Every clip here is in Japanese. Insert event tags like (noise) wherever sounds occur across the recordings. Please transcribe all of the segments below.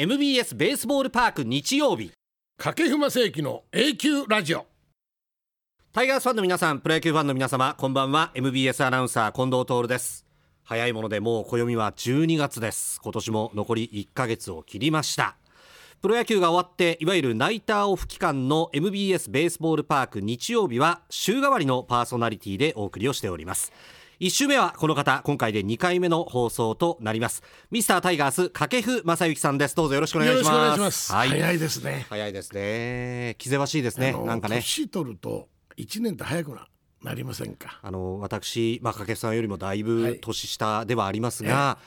MBS ベースボールパーク日曜日。掛布正幸の A 級ラジオ。タイガースファンの皆さんプロ野球ファンの皆様こんばんは。MBS アナウンサー近藤徹です。早いものでもう暦は12月です。今年も残り1ヶ月を切りました。プロ野球が終わっていわゆるナイターオフ期間の MBS ベースボールパーク日曜日は週替わりのパーソナリティでお送りをしております1週目はこの方今回で2回目の放送となります。ミスタータイガース掛布正幸さんです。どうぞよろしくお願いします。はい。早いですね。早いですね。気ぜわしいですね。なんかね。年取ると一年って早くななりませんか？あの私、まあ、掛布さんよりもだいはぶい。年下ではありますが、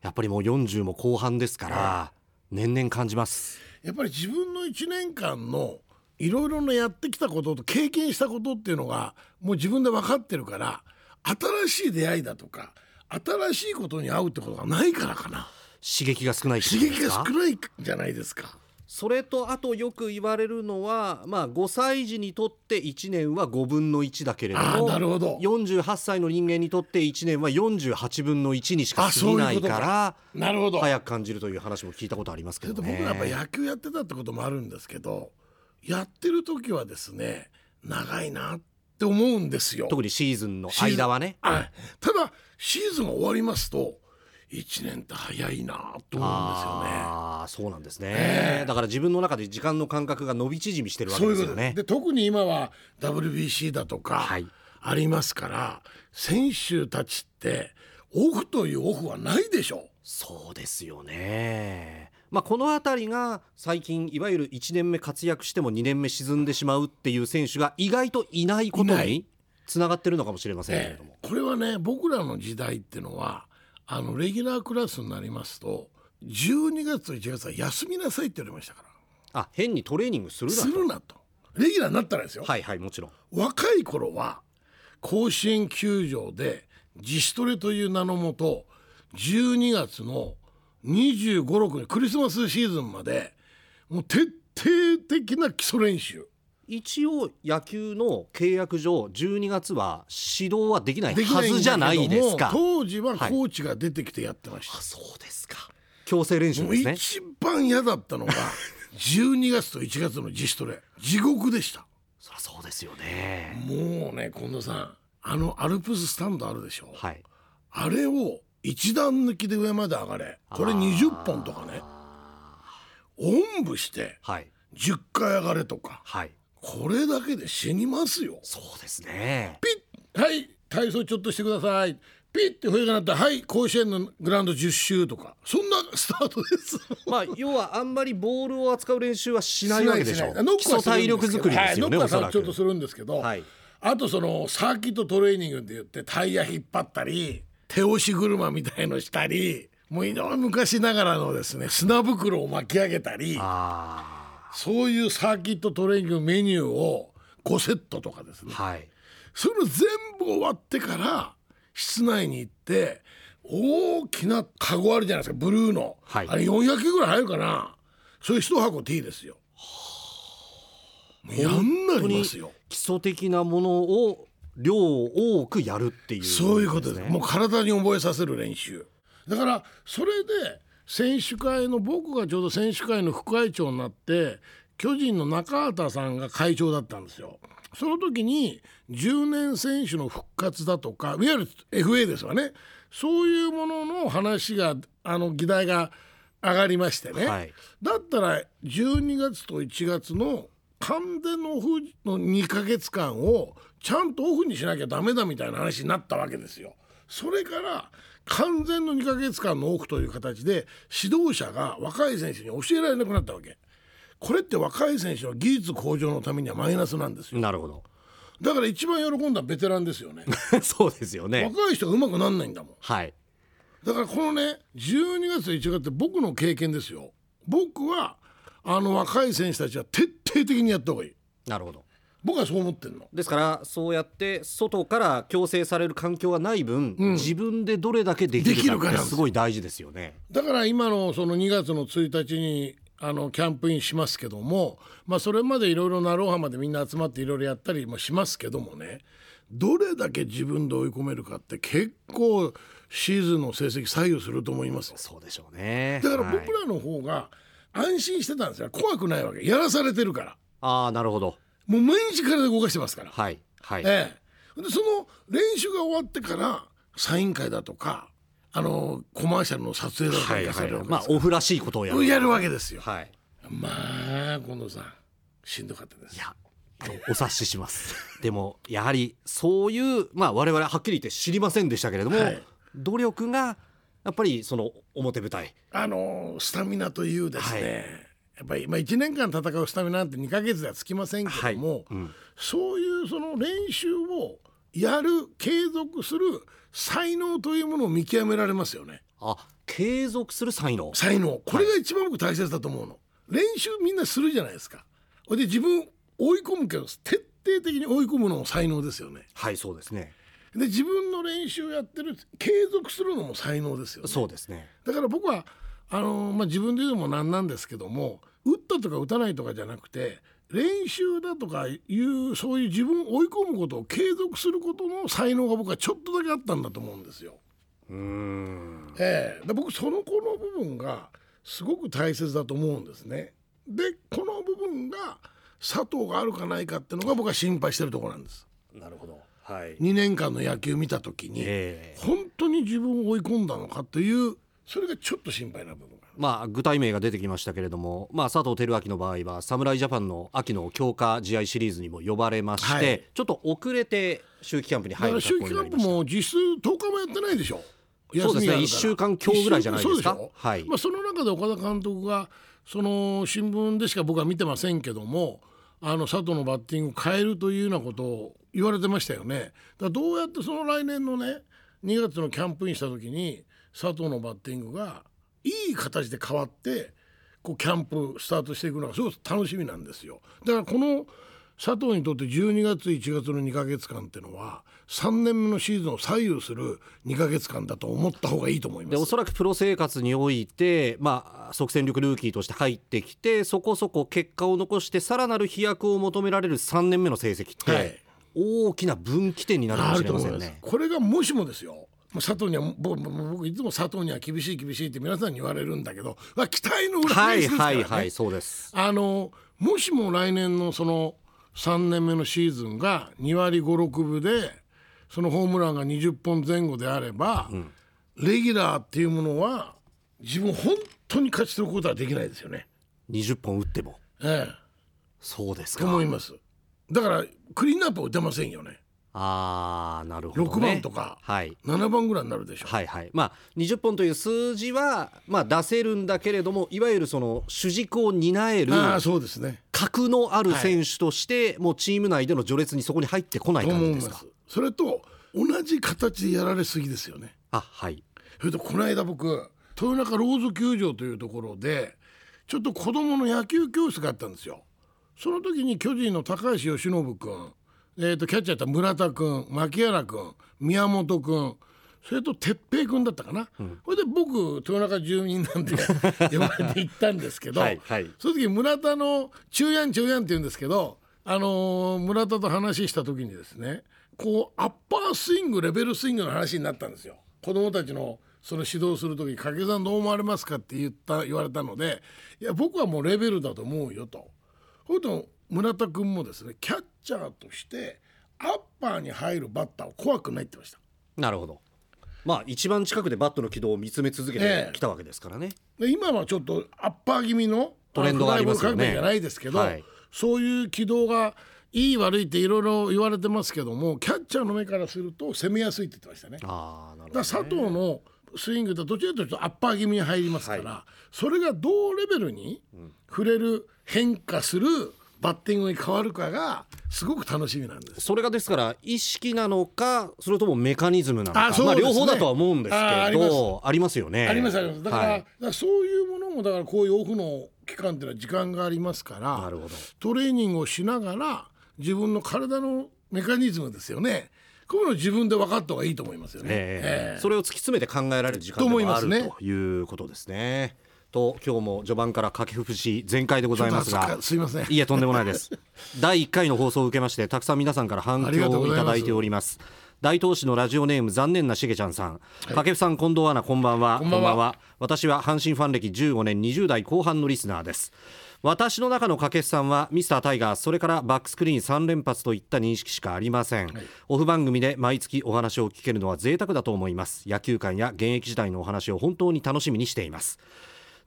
やっぱりもう40も後半ですから、年々感じます。やっぱり自分の一年間のいろいろなやってきたことと経験したことっていうのがもう自分で分かってるから新しい出会いだとか新しいことに会うってことがないからかな。刺激が少ない刺激が少ないんじゃないですか。それとあとよく言われるのは、まあ、5歳児にとって1年は5分の1だけれどあもーなるほど。48歳の人間にとって1年は48分の1にしか過ぎないからなるほど。早く感じるという話も聞いたことありますけどね。僕らやっぱ野球やってたってこともあるんですけどやってる時はですね長いなって思うんですよ。特にシーズンの間はね。はい。ただシーズンが終わりますと1年って早いなと思うんですよね。ああそうなんですね、ええ。だから自分の中で時間の感覚が伸び縮みしてるわけですよね。でで特に今は WBC だとかはい。ありますから、選手たちってオフというオフはないでしょそうですよねまあこの辺りが最近いわゆる1年目活躍しても2年目沈んでしまうっていう選手が意外といないことにつながってるのかもしれませんけれども、これはね僕らの時代ってのはあのレギュラークラスになりますと12月と1月は休みなさいって言われましたから。あ変にトレーニングするなと。するなと。レギュラーになったらですよ、はいはいもちろん。若い頃は甲子園球場で自主トレという名のもと12月の2 5 6日クリスマスシーズンまでもう徹底的な基礎練習。一応野球の契約上12月は指導はできないはずじゃないですか。当時はコーチが出てきてやってました、あそうですか。強制練習ですね。一番嫌だったのが (laughs) 12月と1月の自主トレ。地獄でした。そりゃそうですよね。もうね近藤さんあのアルプススタンドあるでしょ。はい。あれを一段抜きで上まで上がれ。これ20本とかね。おんぶしてはい。10回上がれとか。はい。これだけで死にますよ。そうですね。ピッはい体操ちょっとしてください。ピッて笛が鳴ったらはい甲子園のグラウンド10周とか。そんなスタートです。(laughs) まあ要はあんまりボールを扱う練習はしないわけでしょ基礎体力作りですよね、はいノックはちょっとするんですけど、はい。あとそのサーキットトレーニングって言ってタイヤ引っ張ったり手押し車みたいのしたりもうい昔ながらのですね砂袋を巻き上げたりあそういうサーキットトレーニングメニューを5セットとかですね。あはい。それ全部終わってから室内に行って大きなカゴあるじゃないですかブルーの、はい。あれ400キロぐらい入るかな。それ一箱 T ですよ。やんなりますよ。基礎的なものを量を多くやるっていう、そういうことです。ねもう体に覚えさせる練習。だからそれで選手会の僕がちょうど選手会の副会長になって巨人の中畑さんが会長だったんですよ。その時に10年選手の復活だとかいわゆる FA ですわねそういうものの話があの議題が上がりましてね、はいだったら12月と1月の完全のオフの2ヶ月間をちゃんとオフにしなきゃダメだみたいな話になったわけですよ。それから完全の2ヶ月間のオフという形で指導者が若い選手に教えられなくなったわけ。これって若い選手の技術向上のためにはマイナスなんですよ。なるほどだから一番喜んだベテランですよね。(laughs) そうですよね若い人が上手くなんないんだもん。はいだからこのね12月と1月って僕の経験ですよ僕はあの若い選手たちは徹底的にやった方がいいなるほど僕はそう思ってんの。ですからそうやって外から強制される環境がない分、自分でどれだけできできるかってすすごい大事ですよね。だから今のその2月の1日にあのキャンプインしますけども、まあ、それまでいろいろなろう浜でみんな集まっていろいろやったりもしますけどもねどれだけ自分で追い込めるかって結構シーズンの成績左右すると思います。そうでしょうね。だからはい。僕らの方が安心してたんですよ。怖くないわけ。やらされてるから。ああなるほどもう毎日体動かしてますから、はいはい、ええ、でその練習が終わってからサイン会だとかあのコマーシャルの撮影だとかはいされるわけまあオフらしいことをやる。やるわけですよ。はい。まあ近藤さんしんどかったです。いやお察しします。(laughs) でもやはりそういうまあ我々はっきり言って知りませんでしたけれども、はい。努力がやっぱりその表舞台。あのスタミナというですね、はいやっぱり、まあ、1年間戦うスタミナなんて2ヶ月ではつきませんけども、はい。うん。そういうその練習をやる継続する才能というものを見極められますよね。あ継続する才能？才能。これが一番僕大切だと思うの、練習みんなするじゃないですか。で自分追い込むけど徹底的に追い込むのも才能ですよね。はいそうですね。で自分の練習やってる継続するのも才能ですよね。そうですね。だから僕はあのまあ、自分で言うのもなんなんですけども打ったとか打たないとかじゃなくて練習だとかいうそういう自分を追い込むことを継続することの才能が僕はちょっとだけあったんだと思うんですよ。うーんええで僕その子の部分がすごく大切だと思うんですね。でこの部分が佐藤があるかないかっていうのが僕は心配してるところなんです。なるほどはい2年間の野球見た時に、ええ本当に自分を追い込んだのかというそれがちょっと心配な部分。まあ具体名が出てきましたけれども、まあ、佐藤輝明の場合は侍ジャパンの秋の強化試合シリーズにも呼ばれまして、はい。ちょっと遅れて秋季キャンプに入る秋季キャンプも実質10日もやってないでしょ？そうですね。休みがあるから。一週間今日ぐらいじゃないですか？はい。まあ、その中で岡田監督がその新聞でしか僕は見てませんけどもあの佐藤のバッティングを変えるというようなことを言われてましたよね。だからどうやってその来年のね2月のキャンプインした時に佐藤のバッティングがいい形で変わってこうキャンプスタートしていくのがすごく楽しみなんですよ。だからこの佐藤にとって12月1月の2ヶ月間っていうのは3年目のシーズンを左右する2ヶ月間だと思った方がいいと思いま。ですおそらくプロ生活において、まあ、即戦力ルーキーとして入ってきてそこそこ結果を残してさらなる飛躍を求められる3年目の成績って、はい大きな分岐点になるかもしれませんね。これがもしもですよもう佐藤には僕僕いつも佐藤には厳しい厳しいって皆さんに言われるんだけどまあ期待の裏はい返しですからね、はいはいそうです。あのもしも来年のその3年目のシーズンが2割5 6分でそのホームランが20本前後であれば、レギュラーっていうものは自分本当に勝ち取ることはできないですよね。20本打ってもええとそうですか思います。だからクリーンアップは打てませんよね。あーなるほど、ね、6番とかはい7番ぐらいになるでしょ。はいはいまあ20本という数字は、まあ、出せるんだけれどもいわゆるその主軸を担えるああそうですね。格のある選手として、もうチーム内での序列にそこに入ってこないと感じですか。それと同じ形でやられすぎですよね。あはいそれとこの間僕豊中ローズ球場というところでちょっと子供の野球教室があったんですよ。その時に巨人の高橋由伸君、えー、とキャッチャーやった村田君牧原君宮本君それと哲平君だったかな、それで僕豊中住民なんで呼ばれて行ったんですけど、(laughs) はいはいその時村田の中やん中やんって言うんですけど、あのー村田と話した時にですねこうアッパースイングレベルスイングの話になったんですよ。子供たちのその指導する時に掛け算どう思われますかって言った言われたのでいや僕はもうレベルだと思うよと。それと村田君もですねキャッチャーとしてアッパーに入るバッターを怖くないって言ってました。なるほど。まあ一番近くでバットの軌道を見つめ続けてええ。きたわけですからね、で今はちょっとアッパー気味のトレンドがありますよね。じゃないですけど、はい。そういう軌道がいい悪いっていろいろ言われてますけどもキャッチャーの目からすると攻めやすいって言ってましたね。ああなるほど、ら佐藤のスイングってどちらかというとアッパー気味に入りますから、それがどうレベルに触れる変化するバッティングに変わるかがすごく楽しみなんです。それがですから意識なのかそれともメカニズムなのか。ね。まあ、両方だとは思うんですけどあります。よね。ありますあります。だから,、はい。らそういうものもだからこういうオフの期間っていうのは時間がありますからなるほど。トレーニングをしながら自分の体のメカニズムですよね。こういうのを自分で分かった方がいいと思いますよね。ええ。ええ。それを突き詰めて考えられる時間でと思いもあるますね。ということですね。と今日も序盤から掛布節全開でございますが。すいません。いえとんでもないです。(laughs) 第1回の放送を受けましてたくさん皆さんから反響をいただいております。大東市のラジオネーム残念なしげちゃんさん、掛布さん近藤アナこんばんは。こんばんは。私は阪神ファン歴15年20代後半のリスナーです。私の中の掛布さんはミスタータイガースそれからバックスクリーン3連発といった認識しかありません、オフ番組で毎月お話を聞けるのは贅沢だと思います。野球界や現役時代のお話を本当に楽しみにしています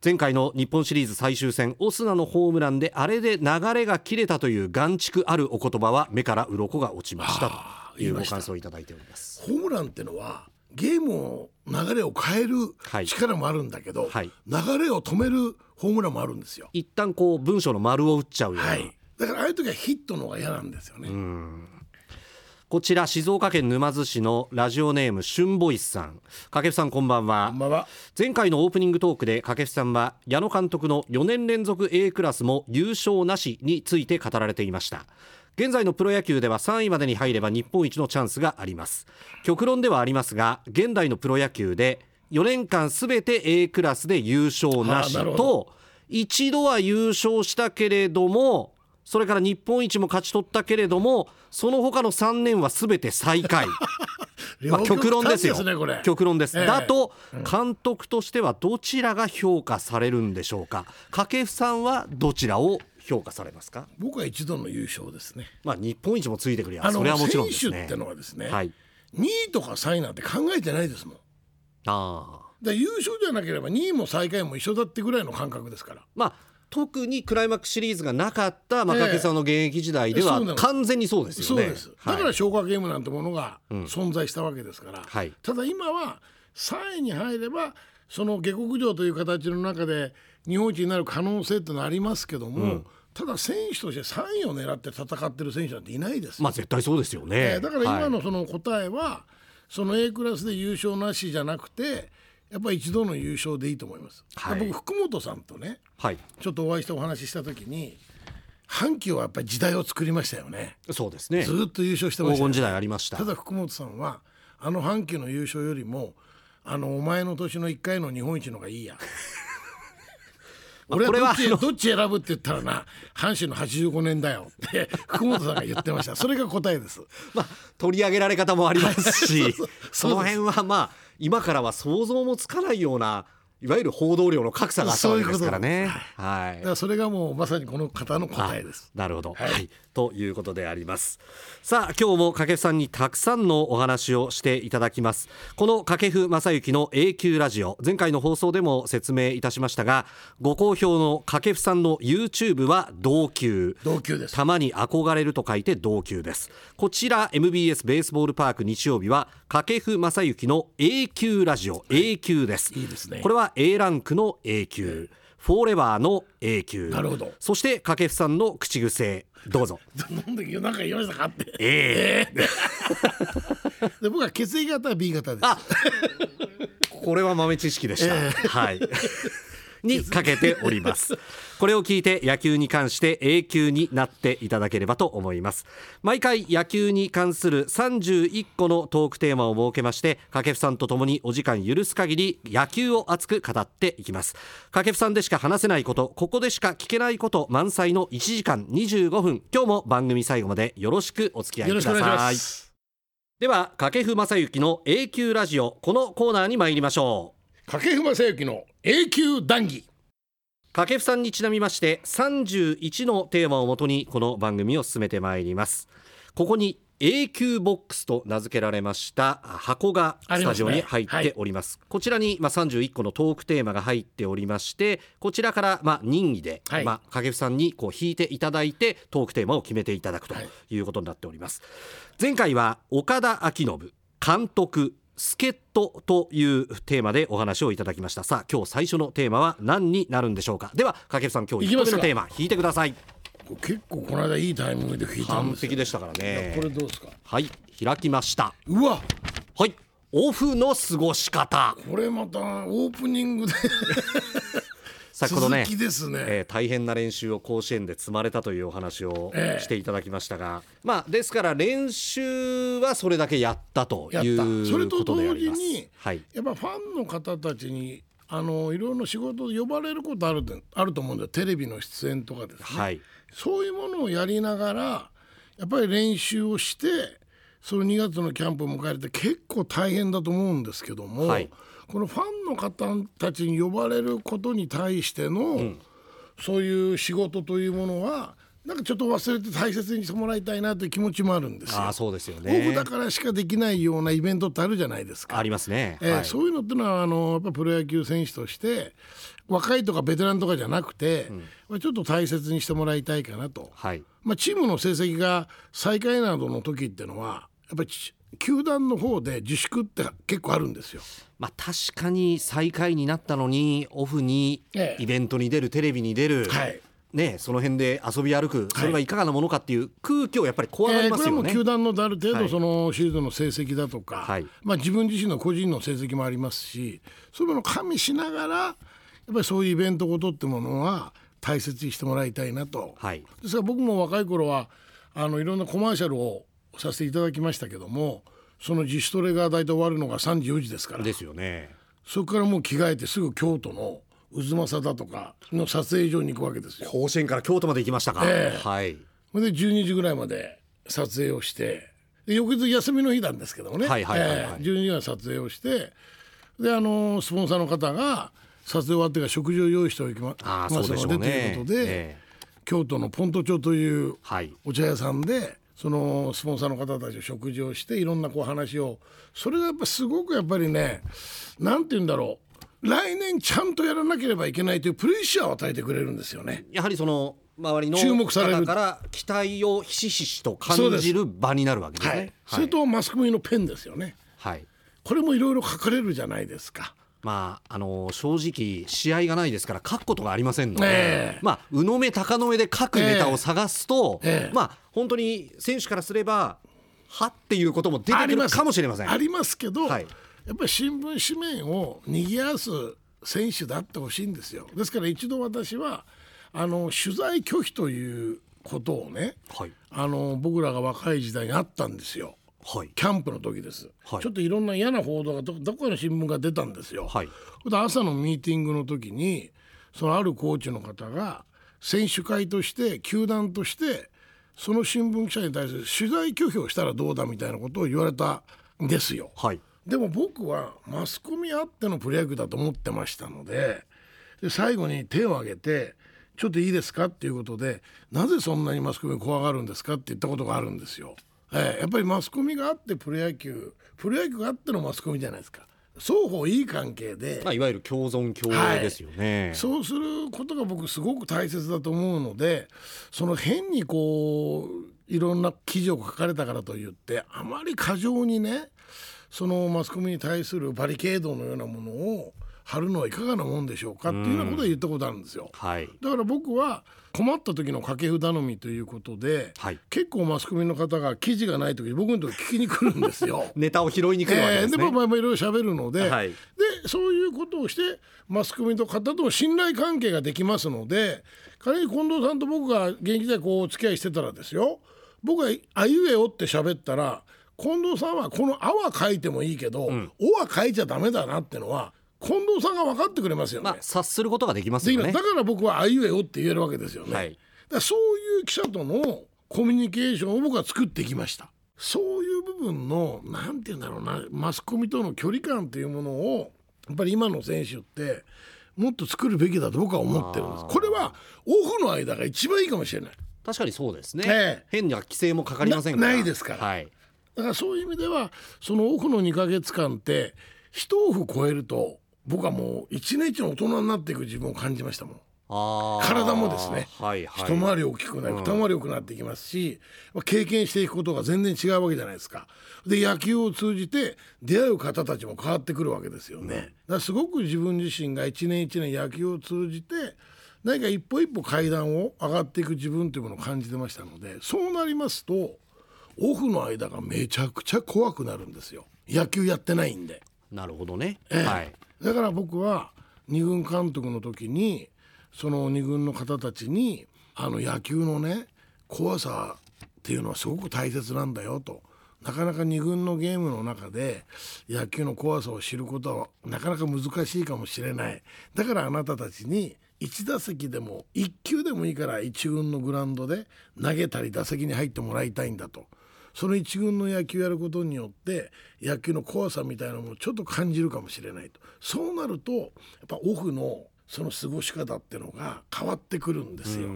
前回の日本シリーズ最終戦オスナのホームランであれで流れが切れたという眼蓄あるお言葉は目から鱗が落ちました。というご感想をいただいております。ホームランってのはゲームを流れを変えるはい。力もあるんだけど、はい。流れを止めるホームランもあるんですよ。一旦こう文章の丸を打っちゃうような、はい。だからああいう時はヒットの方が嫌なんですよね。こちら静岡県沼津市のラジオネームシュンボイスさん。掛布さんこんばんは。こんばんは。前回のオープニングトークで掛布さんは矢野監督の4年連続 A クラスも優勝なしについて語られていました。現在のプロ野球では3位までに入れば日本一のチャンスがあります。極論ではありますが現代のプロ野球で4年間すべて A クラスで優勝なしと一度は優勝したけれどもそれから日本一も勝ち取ったけれどもその他の3年はすべて最下位。(laughs) まあ、極論ですよ。ね極論です、ええ。だと監督としてはどちらが評価されるんでしょうか？掛布さんはどちらを評価されますか？僕は一度の優勝ですね。まあ日本一もついてくりゃそれはもちろんですね。選手ってのはですね、はい。2位とか3位なんて考えてないですもん。ああ。で優勝じゃなければ2位も最下位も一緒だってぐらいの感覚ですから。まあ特にクライマックスシリーズがなかった、まあ、ええ掛布さんの現役時代では完全にそうですよね。そうです。だはい。から消化ゲームなんてものが存在したわけですから。はい。ただ今は3位に入ればその下克上という形の中で日本一になる可能性ってのはありますけども、ただ選手として3位を狙って戦ってる選手なんていないです。よまあ絶対そうですよね、えーだから今はい。のその答えは、その A クラスで優勝なしじゃなくてやっぱり一度の優勝でいいと思います。はい。僕福本さんとねはい。ちょっとお会いしてお話しした時に阪急はやっぱり時代を作りましたよね。そうですね。ずーっと優勝してましたよね。黄金時代ありました。ただ福本さんはあの阪急の優勝よりもあのお前の年の1回の日本一のがいいや。(laughs) まあ俺はどっち選ぶって言ったらな阪神の85年だよって福本さんが言ってました。それが答えです。(laughs) まあ、取り上げられ方もありますしその辺はまあ今からは想像もつかないようないわゆる報道量の格差があったわけですからね。はい。だからそれがもうまさにこの方の答えです。なるほど、ははいいということであります。さあ今日も掛布さんにたくさんのお話をしていただきます。この掛布正幸の A 級ラジオ前回の放送でも説明いたしましたがご好評の掛布さんの YouTube は同級。同級です。たまに憧れると書いて同級です。こちら MBS ベースボールパーク日曜日は掛布正幸の A 級ラジオ。A 級です。い。いですね。これは A ランクの A 級フォーレバーの A 級なるほど。そして掛布さんの口癖。どうぞ。(laughs) なんで夜中言いましたかって。ええ。(laughs) で僕は血液型は B 型です。あこれは豆知識でした、はいにかけております。これを聞いて野球に関して永久になっていただければと思います。毎回野球に関する31個のトークテーマを設けまして掛布さんと共にお時間許す限り野球を熱く語っていきます。掛布さんでしか話せないことここでしか聞けないこと満載の1時間25分。今日も番組最後までよろしくお付き合いくだよろしくお願いしさいます。では掛布正幸の永久ラジオこのコーナーに参りましょう。掛布正幸の永久談義。掛布さんにちなみまして31のテーマをもとにこの番組を進めてまいります。ここに A 級ボックスと名付けられました箱がスタジオに入っております。こちらにまあ31個のトークテーマが入っておりましてこちらからまあ任意で、はい。まあ掛布さんにこう引いていただいてトークテーマを決めていただくとはい。いうことになっております。前回は岡田彰信監督助っ人というテーマでお話をいただきました。さあ今日最初のテーマは何になるんでしょうか？では掛布さん今日1個目のテーマ引いてください。結構この間いいタイミングで聞いたん完ですよ。璧でしたからね。これどうですか？はい開きました。うわ！はいオフの過ごし方。これまたオープニングで先ほどねね、えー大変な練習を甲子園で積まれたというお話をええしていただきましたが、まあですから練習はそれだけやったというそれと同。時にはい、やっぱファンの方たちにあのいろいろな仕事で呼ばれることあるであると思うんだよ。テレビの出演とかですね、はい、そういうものをやりながらやっぱり練習をしてその2月のキャンプを迎えて結構大変だと思うんですけども、はいこのファンの方たちに呼ばれることに対しての、そういう仕事というものはなんかちょっと忘れて大切にしてもらいたいなという気持ちもあるんですよ。ああそうですよ僕ねだからしかできないようなイベントってあるじゃないですか。ありますね、えーはい。そういうのってのはあのやっぱプロ野球選手として若いとかベテランとかじゃなくて、まあちょっと大切にしてもらいたいかなと、はい。まあ、チームの成績が最下位などの時ってのはやっぱりち球団の方で自粛って結構あるんですよ。まあ確かに最下位になったのにオフにええ。イベントに出るテレビに出る、はい。ね、その辺で遊び歩くそれはいかがなものかっていう空気をやっぱり怖がりますよね。これはもう球団のある程はい。度そのシーズンの成績だとか、はい。まあ、自分自身の個人の成績もありますしそういうものを加味しながらやっぱりそういうイベントごとってものは大切にしてもらいたいなと。はい。ですから僕も若い頃はあのいろんなコマーシャルをさせていただきましたけどもその自主トレが大体終わるのが3時4時ですからですよね。そこからもう着替えてすぐ京都の渦政だとかの撮影所に行くわけですよ。甲子園から京都まで行きましたか。ええはいそれで12時ぐらいまで撮影をしてで翌日休みの日なんですけどもね、はいはいはいはいええ12時ぐらい撮影をしてであのスポンサーの方が撮影終わってから食事を用意しておきますそうででというね。ことで、ええ京都のポント町というはいお茶屋さんでそのスポンサーの方たちと食事をしていろんなこう話をそれがやっぱすごくやっぱりねなんて言うんだろう来年ちゃんとやらなければいけないというプレッシャーを与えてくれるんですよね。やはりその周りの注目される方から期待をひしひしと感じる場になるわけですはいね。それとマスコミのペンですよね。はいこれもいろいろ書かれるじゃないですか。まああの正直試合がないですから書くことがありませんので、ええまあ鵜の目鷹の目で書くネタを探すと、ええまあ本当に選手からすればはっていうことも出てくるかもしれません。ありますけど、はいやっぱり新聞紙面を賑わす選手であってほしいんですよ。ですから一度私はあの取材拒否ということをねはいあの僕らが若い時代にあったんですよ。はいキャンプの時です、はいちょっといろんな嫌な報道がどどこかの新聞が出たんですよ。はい朝のミーティングの時にそのあるコーチの方が選手会として球団としてその新聞記者に対する取材拒否をしたらどうだみたいなことを言われたんですよ。はいでも僕はマスコミあってのプロ野球だと思ってましたのでで最後に手を挙げて「ちょっといいですか?」っていうことで「なぜそんなにマスコミを怖がるんですか?」って言ったことがあるんですよ。ええやっぱりマスコミがあってプロ野球プロ野球があってのマスコミじゃないですか。双方いい関係で、まあいわゆる共存共栄ですよね。そうすることが僕すごく大切だと思うのでその変にこういろんな記事を書かれたからといってあまり過剰にねそのマスコミに対するバリケードのようなものを貼るのはいかがなもんでしょうかっていうようなことを言ったことあるんですよ。はいだから僕は困った時の掛け札頼みということで、はい。結構マスコミの方が記事がない時に僕のところ聞きに来るんですよ。(laughs) ネタを拾いに来るわけえーでですね。まあまあまあいろいろ喋るので,、はい。でそういうことをしてマスコミの方とも信頼関係ができますので仮に近藤さんと僕が現役時代こうお付き合いしてたらですよ。僕が「あいうえお」って喋ったら近藤さんはこの「あ」は書いてもいいけど「お」は書いちゃダメだなってのは近藤さんが分かってくれますよね。まあ察することができますよねだ。から僕は「あいうえお」って言えるわけですよね。はいだそういう記者とのコミュニケーションを僕は作ってきました。そういう部分のなんて言うんだろうなマスコミとの距離感というものをやっぱり今の選手ってもっと作るべきだと僕は思ってるんです。これはオフの間が一番いいかもしれない。確かにそうですね。ええ変な規制もかかりませんから。なないですからはい。だからそういう意味ではそのオフの2ヶ月間って一オフ超えると僕はもう一年一年大人になっていく自分を感じましたもん。体もですねはいはい。一回り大きくなり二回り大きくなっていきますし、まあ経験していくことが全然違うわけじゃないですか。で野球を通じて出会う方たちも変わってくるわけですよね。だからすごく自分自身が一年一年野球を通じて何か一歩一歩階段を上がっていく自分というものを感じてましたのでそうなりますとオフの間がめちゃくちゃ怖くなるんですよ野球やってないんで。なるほどね。ええはい。だから僕は二軍監督の時にその二軍の方たちにあの野球のね怖さっていうのはすごく大切なんだよと。なかなか二軍のゲームの中で野球の怖さを知ることはなかなか難しいかもしれないだからあなたたちに1打席でも1球でもいいから1軍のグラウンドで投げたり打席に入ってもらいたいんだとその一軍の野球やることによって野球の怖さみたいなのもちょっと感じるかもしれないと。そうなるとやっぱオフのその過ごし方っていうのが変わってくるんですよ。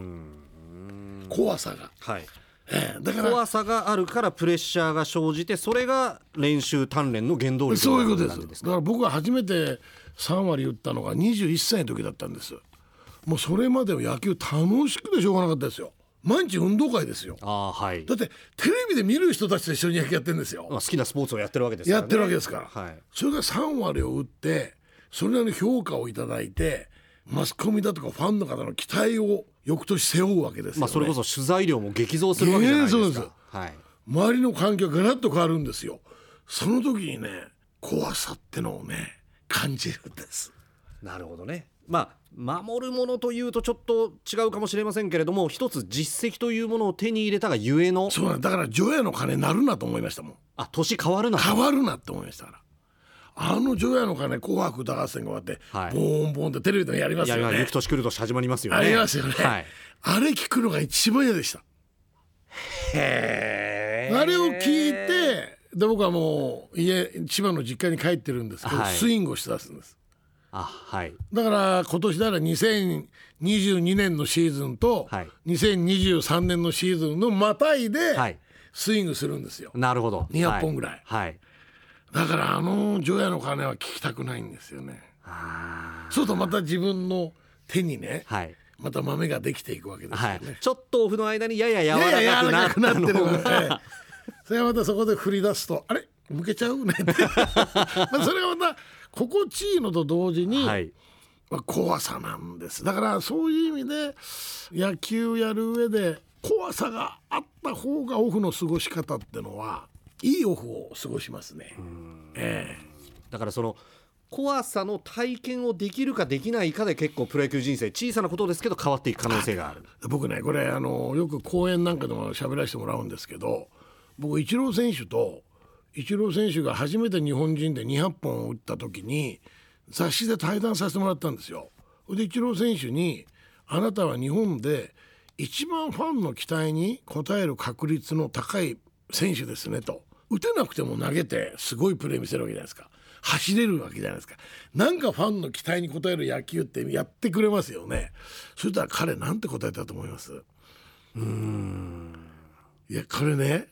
怖さが。はい。ええだから怖さがあるからプレッシャーが生じてそれが練習鍛錬の原動力そういうことです。だから僕が初めて3割打ったのが21歳の時だったんです。もうそれまでは野球楽しくてしょうがなかったですよ毎日運動会ですよ。ああはい。だってテレビで見る人たちと一緒に野球やってるんですよ。まあ好きなスポーツをやってるわけですから、ね、やってるわけですから、はい。それが3割を打ってそれなりの評価をいただいてマスコミだとかファンの方の期待を翌年背負うわけですよ、ね。まあそれこそ取材量も激増するわけじゃないですか、ええそうです。はい。周りの環境がガラッと変わるんですよ。その時にね怖さってのをね感じるんです。なるほどねまあ守るものというとちょっと違うかもしれませんけれども一つ実績というものを手に入れたがゆえのそうなんだ。から除夜の鐘なるなと思いましたもん。あ年変わるな変わるなって思いましたから。あの除夜の鐘紅白歌合戦が終わって、はい。ボーンボーンってテレビでもやりますいやいよ。ねや行く年来る年始まりますよね。ありますよね、はい、あれ聞くのが一番嫌でした。へあれを聞いてで僕はもう家千葉の実家に帰ってるんですけど、はい。スイングをしだすんですあはい。だから今年なら2022年のシーズンとはい。2023年のシーズンのまたいではい。スイングするんですよ。なるほど。200本ぐらい。はい。だからあの除夜の鐘は聞きたくないんですよね。そうするとまた自分の手にねはい。また豆ができていくわけですよね、はい、ちょっとオフの間にやや柔やや柔ららかくなってるのがそれはまたそこで振り出すとあれ？向けちゃう？ね。っ (laughs) てまあそれがまた心地いいのと同時に、はい。まあ、怖さなんです。だからそういう意味で野球やる上で怖さがあった方がオフの過ごし方ってのはいいオフを過ごしますね。えだからその怖さの体験をできるかできないかで結構プロ野球人生小さなことですけど変わっていく可能性がある。え僕ねこれあのよく講演なんかでも喋らせてもらうんですけど僕イチロー選手とイチロー選手が初めて日本人で200本打った時に雑誌で対談させてもらったんですよ。でイチロー選手に「あなたは日本で一番ファンの期待に応える確率の高い選手ですね」と。打てなくても投げてすごいプレー見せるわけじゃないですか。走れるわけじゃないですか。なんかファンの期待に応える野球ってやってくれますよね。そしたら彼なんて答えたと思います？うんいやこれね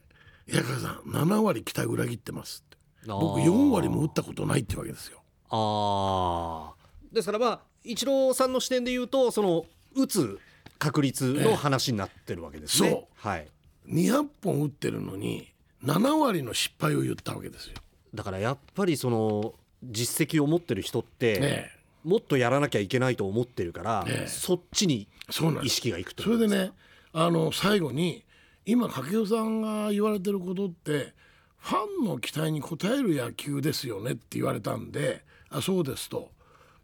矢川さん7割期待裏切ってますって。僕4割も打ったことないってわけですよ。あー。ですからまあイチローさんの視点で言うとその打つ確率の話になってるわけですね、そうはい。200本打ってるのに7割の失敗を言ったわけですよ。だからやっぱりその実績を持ってる人って、ねえ。もっとやらなきゃいけないと思ってるから、ええ。そっちに意識がいくとそれでねあの最後に今掛布さんが言われてることってファンの期待に応える野球ですよねって言われたんであそうですと。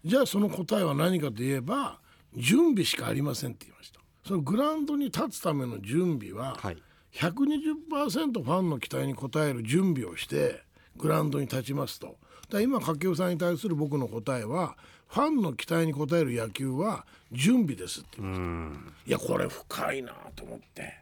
じゃあその答えは何かといえば準備しかありませんって言いました。そのグラウンドに立つための準備は、はい。120%ファンの期待に応える準備をしてグラウンドに立ちますと。だ今掛布さんに対する僕の答えはファンの期待に応える野球は準備ですって言いました。いやこれ深いなと思って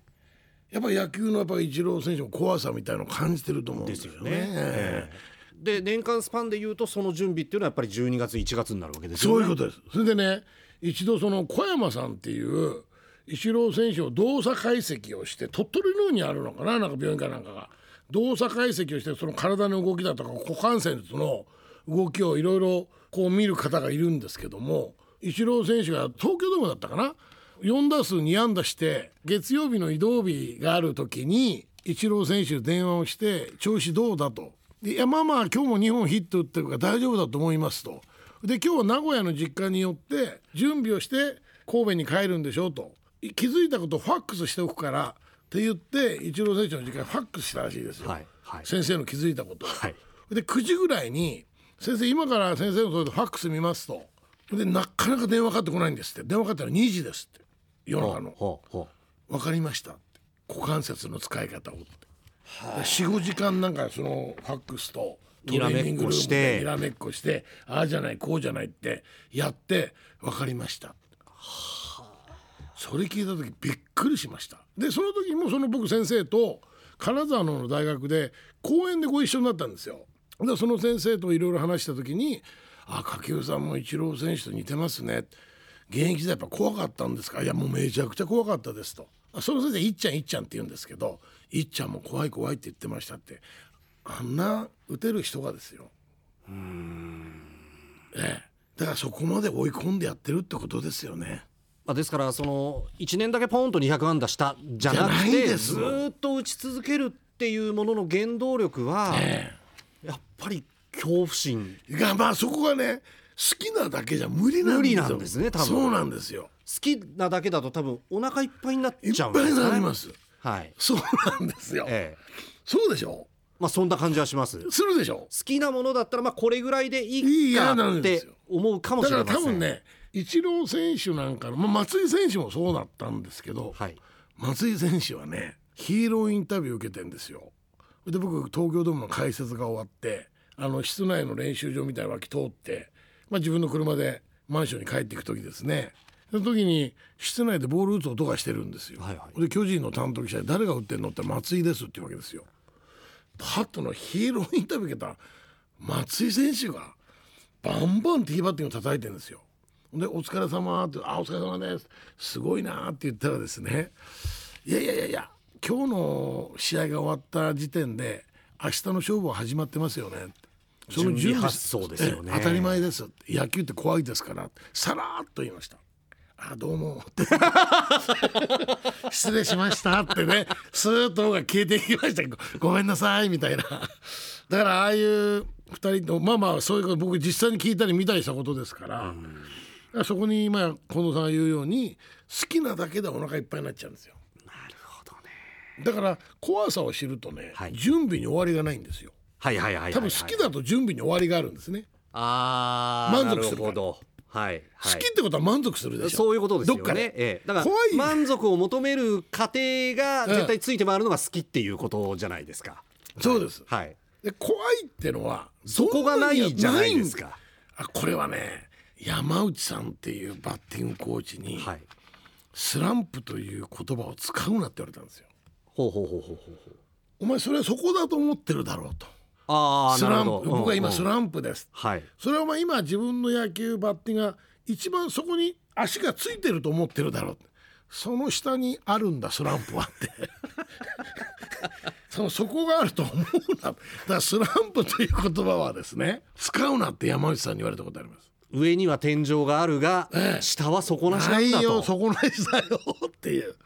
やっぱり野球のやっぱりイチロー選手も怖さみたいのを感じてると思うんですよね。ええで年間スパンで言うとその準備っていうのはやっぱり12月1月になるわけですよねそういうことです。それでね一度その小山さんっていうイチロー選手を動作解析をして鳥取の方にあるのかななんか病院かなんかが動作解析をしてその体の動きだとか股関節の動きをいろいろこう見る方がいるんですけどもイチロー選手が東京ドームだったかな？4打数2安打して月曜日の移動日がある時にイチロー選手に電話をして調子どうだと。でいやまあまあ今日も2本ヒット打ってるから大丈夫だと思いますと。で今日は名古屋の実家によって準備をして神戸に帰るんでしょうと気づいたことをファックスしておくからって言ってイチロー選手の実家にファックスしたらしいですよ、はいはい先生の気づいたことを。はいで9時ぐらいに「先生今から先生のそれでファックス見ます」と。でなかなか電話かかってこないんですって電話かかったら2時ですって夜中の。ほうほ「分かりました」って股関節の使い方をって。45時間なんかそのファックスとトレーニングルームでにらめっこしてああじゃないこうじゃないってやって分かりました。それ聞いた時びっくりしました。でその時もその僕先生と金沢の大学で講演でご一緒になったんですよ。でその先生といろいろ話した時に「あ掛布さんもイチロー選手と似てますね」現役時代やっぱ怖かったんですか？いやもうめちゃくちゃ怖かったですと。その先生いっちゃんいっちゃんって言うんですけどいっちゃんも怖い怖いって言ってましたって。あんな打てる人がですよ。ええ。だからそこまで追い込んでやってるってことですよね。まあ、ですからその1年だけポンと200安打したじゃなくてです。ずーっと打ち続けるっていうものの原動力はえやっぱり恐怖心。えがまあそこがね好きなだけじゃ無理なんですよ。無理なんですね多分。そうなんですよ。好きなだけだと多分お腹いっぱいになっいっちゃうんぱいにですかねなります。はい。そうなんですよ、ええ。そうでしょ？まあそんな感じはします。好するでしょ？きなものだったらまあこれぐらいでいいいいかやなんって思うかもだからしれません。多分ねイチロー選手なんかの、まあ、松井選手もそうだったんですけど、はい。松井選手はねヒーローインタビュー受けてんですよ。で僕東京ドームの解説が終わってあの室内の練習場みたいな脇通って、まあ、自分の車でマンションに帰っていく時ですね。その時に室内でボール打つ音がしてるんですよ、はいはい。で巨人の担当記者に誰が打ってんのって松井ですって言うわけですよ。ハットのヒーローインタビュー受けた松井選手がバンバンティーバッティング叩いてるんですよ。で「お疲れ様って「あお疲れ様です」「すごいな」って言ったらですね「いやいやいやいや今日の試合が終わった時点で明日の勝負は始まってますよね」その準備発想ですよねええ当たり前です野球って怖いですからさらっと言いました。あどうも。っ (laughs) て失礼しましたってね。スーッと方が消えていきました。ごごめんなさいみたいな。だからああいう二人とまあまあそういうこと僕実際に聞いたり見たりしたことですから,、だからそこに今近藤さんが言うように好きなだけでお腹いっぱいになっちゃうんですよ。なるほどね。だから怖さを知るとね、はい。準備に終わりがないんですよはいはいはい多分好きだと準備に終わりがあるんですね、あー満足するから。なるほど。はい、はい、好きってことは満足するでしょ。そういうことですよね。どっかで、ええ、だから怖い。満足を求める過程が絶対ついて回るのが好きっていうことじゃないですか。そうです。はい。で怖いってのはそこがないじゃないですか。あこれはね山内さんっていうバッティングコーチに、はい。スランプという言葉を使うなって言われたんですよ。ほうほうほうほうほうほう。お前それはそこだと思ってるだろうとああスランプ僕は今うん。スランプです、はい。それはお前今自分の野球バッティングが一番そこに足がついてると思ってるだろう。その下にあるんだスランプはって。(laughs) そのそこがあると思うなだ。からスランプという言葉はですね使うなって山内さんに言われたことあります。上には天井があるが、ええ。下は底なしななんいだと。よ底なしだよっていう。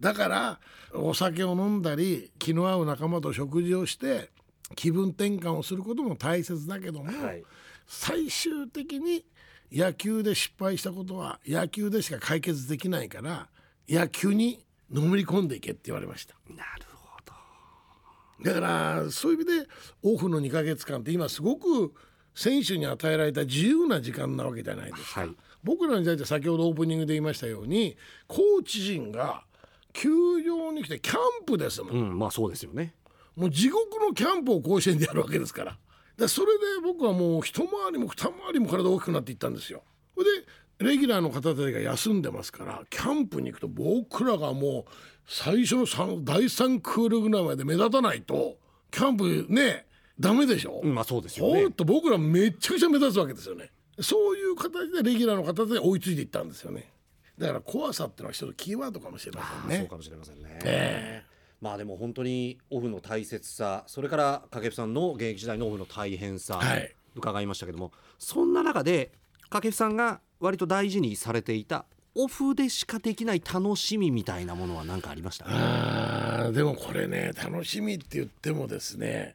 だからお酒を飲んだり気の合う仲間と食事をして気分転換をすることも大切だけども、はい。最終的に野球で失敗したことは野球でしか解決できないから野球にのめり込んでいけって言われました。なるほど。だからそういう意味でオフの2ヶ月間って今すごく選手に与えられた自由な時間なわけじゃないですか、はい。僕らに対して先ほどオープニングで言いましたようにコーチ陣が球場に来てキャンプですもん、うんまあそうですよねもう地獄のキャンプを甲子園でやるわけですから。でそれで僕はもう一回りも二回りも体大きくなっていったんですよ。でレギュラーの方たちが休んでますからキャンプに行くと僕らがもう最初の三第3クールぐらいまで目立たないとキャンプねダメでしょ、うんまあそうですよほねんと僕らめっちゃくちゃ目立つわけですよね。そういう形でレギュラーの方で追いついていったんですよね。だから怖さっていうのは一つキーワードかもしれませんそうねかもしれませんね、えまあでも本当にオフの大切さそれから掛布さんの現役時代のオフの大変さ、はい。伺いましたけどもそんな中で掛布さんが割と大事にされていたオフでしかできない楽しみみたいなものは何かありました？あーでもこれね楽しみって言ってもですね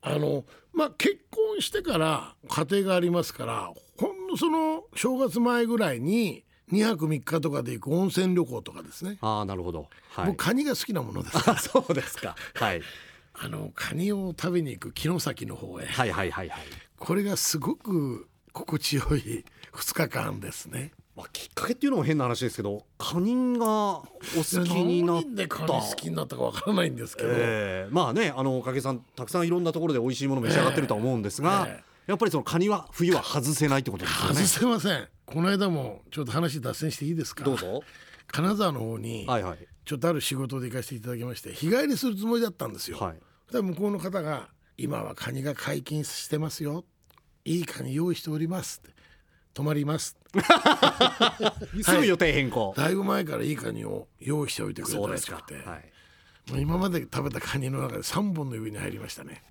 あのまあ結婚してから家庭がありますからほんのその正月前ぐらいに2泊3日とかで行く温泉旅行とかですね、ああなるほど、はい。僕、カニが好きなものです。あそうですか、はい、あのカニを食べに行く城崎の方へ。はいはいはいはい。これがすごく心地よい2日間ですね。まあ、きっかけっていうのも変な話ですけどカニがお好きになっ何でカニ好きになったかわからないんですけど、ええ。まあねあの掛さんたくさんいろんなところで美味しいもの召し上がってるとは思うんですが、えやっぱりそのカニは冬は外せないってことですよ外ねせません。この間もちょっと話脱線していいですか？どうぞ。金沢の方にはいはい。ちょっとある仕事で行かせていただきまして日帰りするつもりだったんですよ。はい。で向こうの方が「今はカニが解禁してますよ。いいカニ用意しております」って「泊まります」(laughs) すぐ予定変更、だいぶ前からいいカニを用意しておいてくれそうですか。たらしくて、はい。もう今まで食べたカニの中で3本の指に入りましたね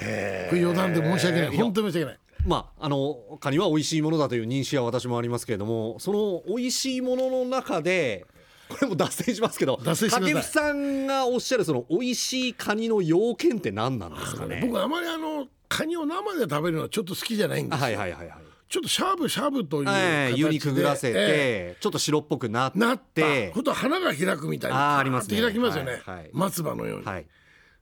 これ余談で申し訳ない。本当に申し訳ない。まああのカニは美味しいものだという認識は私もありますけれどもその美味しいものの中でこれも脱線しますけど脱線しさい。掛布さんがおっしゃるその美味しいカニの要件って何なんですかね？僕あまりあのカニを生で食べるのはちょっと好きじゃないんであすよ、はいはいはいはい。ちょっとシャブシャブという形で、ええ湯にくぐらせて、えちょっと白っぽくなって。えなった。ほんと花が開くみたいあーなありますね。開きますよね、はいはい。松葉のように、はい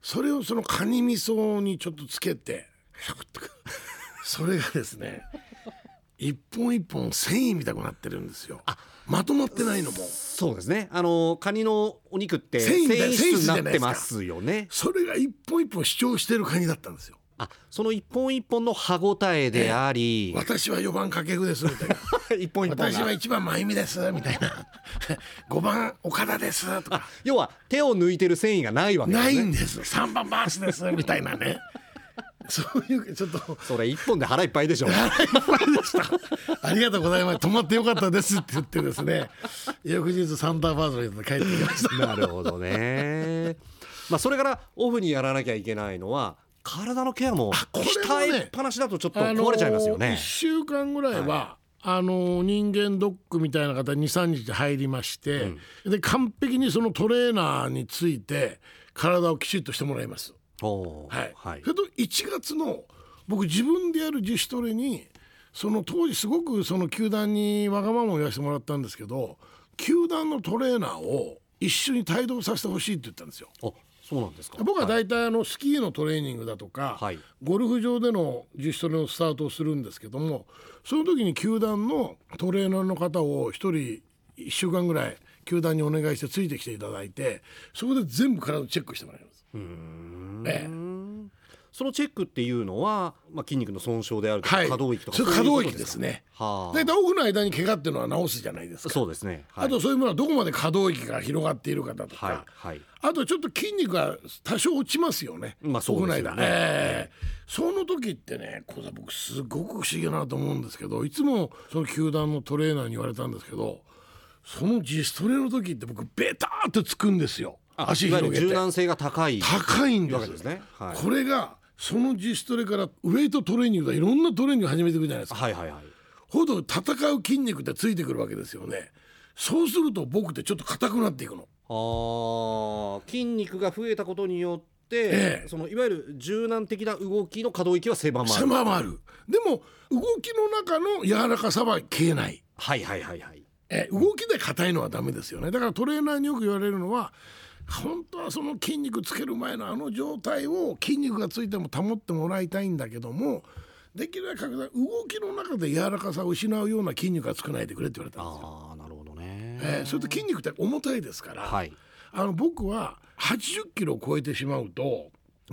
それをそのカニ味噌にちょっとつけてそれがですね一本一本繊維みたくなってるんですよ。まとまってないのも。そうですね。あのカニのお肉って繊繊維質になってますよね。それが一本一本主張してるカニだったんですよあその一本一本の歯ごたえであり、私は4番掛布ですみたいな。(laughs) 一本一本が。私は1番真由美ですみたいな。(laughs) 5番岡田ですとか。要は手を抜いてる繊維がないわけですね。ないんです。3番バースですみたいなね。(laughs) そういうちょっと。それ一本で腹いっぱいでしょ。ありがとうございます。泊まってよかったですって言ってですね。翌日サンダーバードに帰ってきました。なるほどね。まあそれからオフにやらなきゃいけないのは体のケアも鍛えっぱなしだとちょっと壊れちゃいますよ1ね、週間ぐらいは、あの人間ドックみたいな方23日入りまして、で完璧にそのトレーナーについて体をきちっとしてもらいます。はい。はい。それと1月の僕自分でやる自主トレにその当時すごくその球団にわがままを言わせてもらったんですけど球団のトレーナーを一緒に帯同させてほしいって言ったんですよ。あそうなんですか。僕は大体あのスキーのトレーニングだとか、はい。ゴルフ場での自主トレのスタートをするんですけどもその時に球団のトレーナーの方を一人1週間ぐらい球団にお願いしてついてきていただいてそこで全部体をチェックしてもらいます。ええそのチェックっていうのは、まあ、筋肉の損傷であるとか、はい。可動域とか可動域ですね。はあ。大体オフの間に怪我っていうのは治すじゃないですか。そうですね、はい、あとそういうものはどこまで可動域が広がっているかだとか、はいはい。あとちょっと筋肉が多少落ちますよね。まあそうですよね。オフの間。ええ。その時ってね、これ僕すごく不思議だなと思うんですけど、いつもその球団のトレーナーに言われたんですけど、その自主トレの時って僕ベターってつくんですよ。足広げて。る柔軟性が高い高いんですね、はい、これがその自主トレからウェイトトレーニングだいろんなトレーニング始めていくじゃないですか。はいはいはい。ほど戦う筋肉ってついてくるわけですよね。そうすると僕ってちょっと硬くなっていくの。あー筋肉が増えたことによって、ええ。そのいわゆる柔軟的な動きの可動域は狭まる。狭まる。でも動きの中の柔らかさは消えない。はいはいはいはい。え動きで硬いのはダメですよね。だからトレーナーによく言われるのは本当はその筋肉つける前のあの状態を筋肉がついても保ってもらいたいんだけどもできるだけ動きの中で柔らかさを失うような筋肉は作らないでくれって言われたんですよ。ああなるほどね、えーそれと筋肉って重たいですから、はいあの僕は80キロを超えてしまうと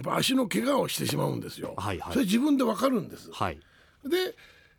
足の怪我をしてしまうんですよ。はいはいそれ自分でわかるんです。はいで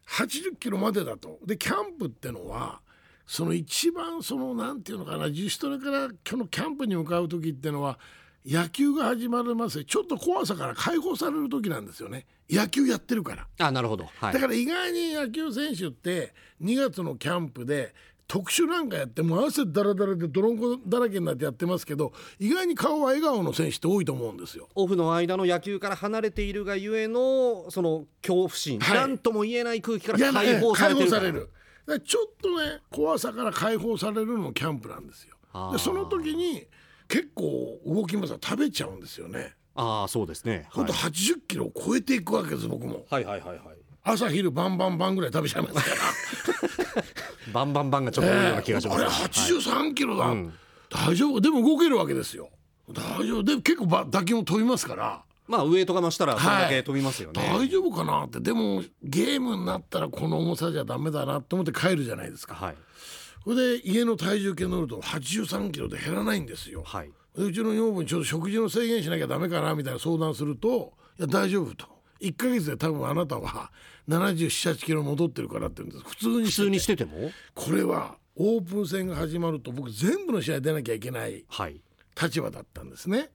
80キロまでだとでキャンプってのはその一番そのなんていうのかな自主トレからこのキャンプに向かう時ってのは野球が始まりますちょっと怖さから解放される時なんですよね。野球やってるから。あなるほど、はい、だから意外に野球選手って2月のキャンプで特殊なんかやってもう汗だらだらで泥んこだらけになってやってますけど意外に顔は笑顔の選手って多いと思うんですよ。オフの間の野球から離れているがゆえのその恐怖心、はい。なんとも言えない空気から解放されてるから。解放されるだからちょっとね怖さから解放されるのもキャンプなんですよ。でその時に結構動きますから食べちゃうんですよね。ああそうですね、はいほんと、80キロを超えていくわけです僕も。はいはいはいはい。朝昼晩晩晩ぐらい食べちゃいますから。バンバンバンがちょっと多いような気がします、あれはい。83キロだ、うん。大丈夫。でも動けるわけですよ。大丈夫。で結構ば打球も飛びますからまあウエイトが増したらそれだけ飛びますよね、大丈夫かなって。でもゲームになったらこの重さじゃダメだなと思って帰るじゃないですか。はい。それで家の体重計乗ると83キロで減らないんですよ。はい。でうちの女房にちょっと食事の制限しなきゃダメかなみたいな相談すると「いや大丈夫」と「1ヶ月で多分あなたは778キロ戻ってるから」って言うんです。普通に普通にしてても？これはオープン戦が始まると僕全部の試合出なきゃいけないはい。立場だったんですね。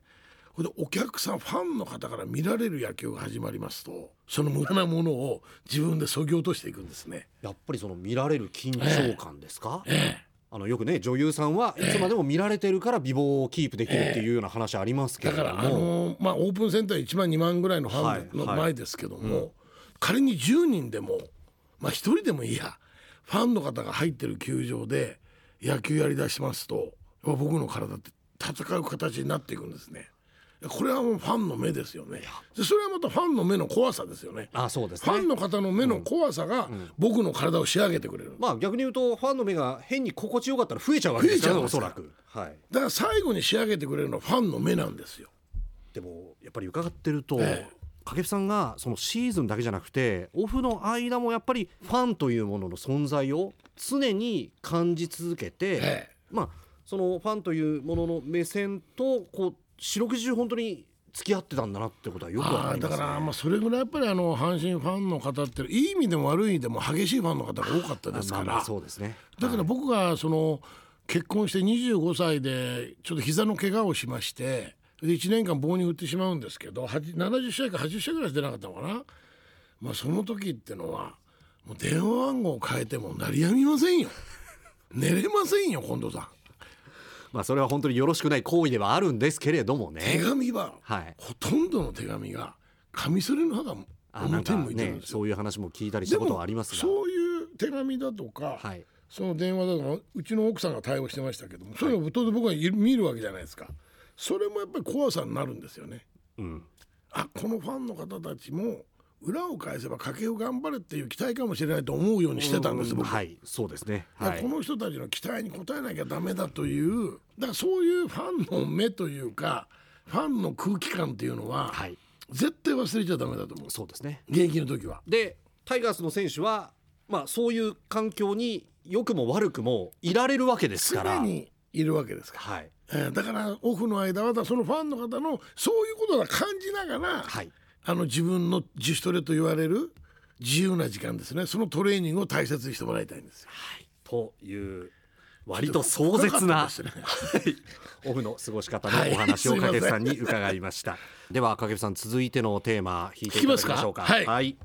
ほんでお客さんファンの方から見られる野球が始まりますとその無駄なものを自分でそぎ落としていくんですね。やっぱりその見られる緊張感ですか、ええ。あのよくね女優さんはいつまでも見られてるから美貌をキープできるっていうような話ありますけれども、だからあのまあオープンセンター1万2万ぐらいのファンのはいはい。前ですけども、仮に10人でもまあ1人でもいいやファンの方が入ってる球場で野球やりだしますと僕の体って戦う形になっていくんですね。これはもうファンの目ですよね。でそれはまたファンの目の怖さですよね。あそうですファンねの方の目の怖さが僕の体を仕上げてくれる。まあ逆に言うとファンの目が変に心地よかったら増えちゃうわけですからね増えちゃおそらく、はい、だから最後に仕上げてくれるのはファンの目なんですよ。でもやっぱり伺ってると、ええ。掛布さんがそのシーズンだけじゃなくてオフの間もやっぱりファンというものの存在を常に感じ続けて、ええ。まあそのファンというものの目線とこう四六時中本当に付き合ってたんだなってことはよくわかりますね。だからまあそれぐらいやっぱりあの阪神ファンの方っていい意味でも悪い意味でも激しいファンの方が多かったですから。そうですね。だから僕がその結婚して25歳でちょっと膝の怪我をしましてで1年間棒に振ってしまうんですけどはじ70試合か80試合ぐらいし出なかったのかな、まあ、その時ってのはもう電話番号を変えても鳴りやみませんよ。寝れませんよ近藤さんまあそれは本当によろしくない行為ではあるんですけれども手ね。紙ははい。ほとんどの手紙がカミソリの刃が表に向いてるんねですよそういう話も聞いたりしたことはありますが。そういう手紙だとか、はい。その電話だとかうちの奥さんが対応してましたけども、そういうのを当然僕は見るわけじゃないですかそれもやっぱり怖さになるんですよねうん。あこのファンの方たちも裏を返せば家計を頑張れっていう期待かもしれないと思うようにしてたんです僕、はいそうですね。はいこ。の人たちの期待に応えなきゃダメだというだからそういうファンの目というかファンの空気感っていうのは、はい絶対忘れちゃダメだと思うそうですね。現役の時は。でタイガースの選手はまあそういう環境に良くも悪くもいられるわけですから。常にいるわけですから、はいえーだからオフの間はそのファンの方のそういうことが感じながら、はい。あの自分の自主トレと言われる自由な時間ですねそのトレーニングを大切にしてもらいたいんですよ。という割と壮絶な、深かったはいオフの過ごし方のはいお話を掛布さんに伺いました。では掛布さん続いてのテーマ引いていただきましょうか。聞きますか？はい。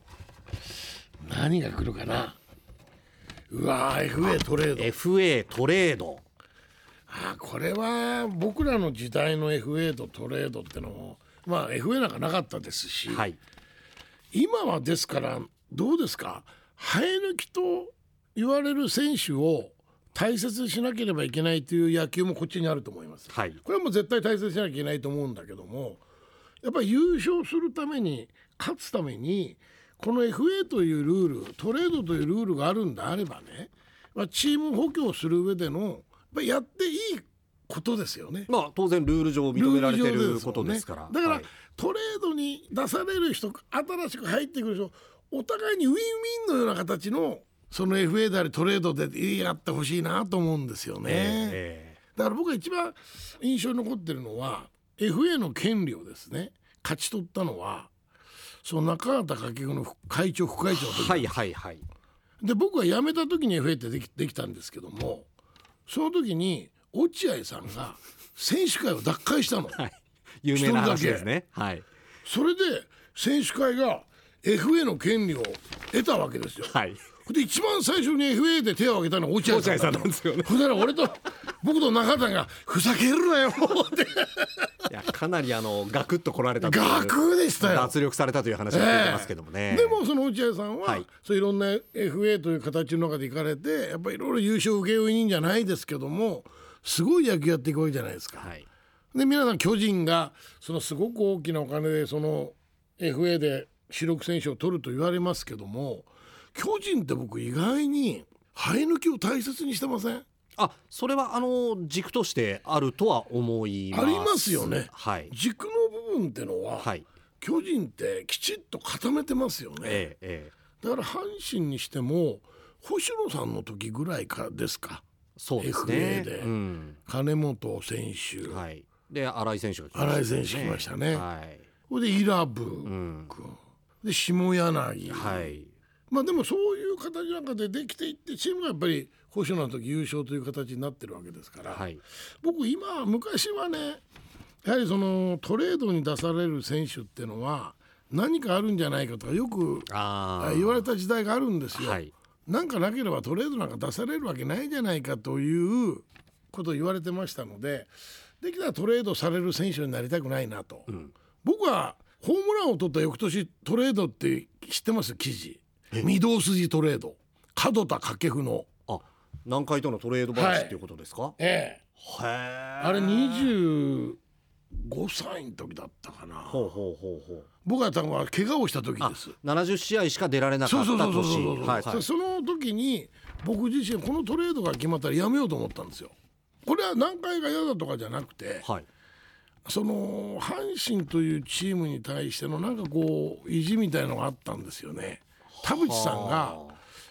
何が来るかな？うわー FA トレード FA トレード。あーこれは僕らの時代の FA とトレードってのもまあ FA なんかなかったですし、はい。今はですからどうですか？生え抜きと言われる選手を大切にしなければいけないという野球もこっちにあると思います。はい。これはもう絶対大切にしなきゃいけないと思うんだけどもやっぱり優勝するために勝つためにこの FA というルールトレードというルールがあるんであればね、まあ、チーム補強する上でのやっぱりやっていいことですよね。まあ当然ルール上認められてることですから。だから、はいトレードに出される人新しく入ってくる人お互いにウィンウィンのような形のその FA でありトレードでやってほしいなと思うんですよね。えだから僕が一番印象に残ってるのは FA の権利をですね勝ち取ったのはその中畑掛布の会長副会長の時、ーはいはいはい。で僕が辞めた時に FA ってできできたんですけどもその時に落合さんが選手会を脱会したの。はい。有名な話ですね。はい。それで選手会が FA の権利を得たわけですよ。はい。で一番最初に FA で手を挙げたのは落合さんさんなんですよねそしたら俺と僕と中田がふざけるなよっていやかなりあのガクッと来られたという学でしたよ。脱力されたという話が聞いてますけどもね。でもその落合さんは、はいそういろんな FA という形の中で行かれてやっぱりいろいろ優勝請負人じゃないですけどもすごい野球やっていくわけじゃないですか。はい。で皆さん巨人がそのすごく大きなお金でその FA で主力選手を取ると言われますけども巨人って僕意外に生え抜きを大切にしてません？あそれはあの軸としてあるとは思います。ありますよねはい。軸の部分ってのは、はい。巨人ってきちっと固めてますよね。ええええ。だから阪神にしても星野さんの時ぐらいかですかそうです FA ね。でうん。金本選手、はい。で新井選手が来ました新井選手来ましたねはい。これでイラブうん。君で下柳、はい。まあでもそういう形の中でできていってチームがやっぱり星野の時優勝という形になってるわけですから、はい僕今昔はねやはりそのトレードに出される選手っていうのは何かあるんじゃないかとかよくあ言われた時代があるんですよ。はいなんかなければトレードなんか出されるわけないじゃないかということを言われてましたのでできたらトレードされる選手になりたくないなと、僕はホームランを取った翌年トレードって知ってます？記事。御堂筋トレード。門田掛布の、あ南海とのトレード話っていうことですか、ええ。あれ25歳の時だったかな。ほうほうほうほう。僕は多分怪我をした時あです70試合しか出られなかったそうそうそうそうそう。年そう、はいはい。その時に僕自身このトレードが決まったらやめようと思ったんですよ。これは何回が嫌だとかじゃなくてはい。その阪神というチームに対してのなんかこう意地みたいのがあったんですよね。田淵さんが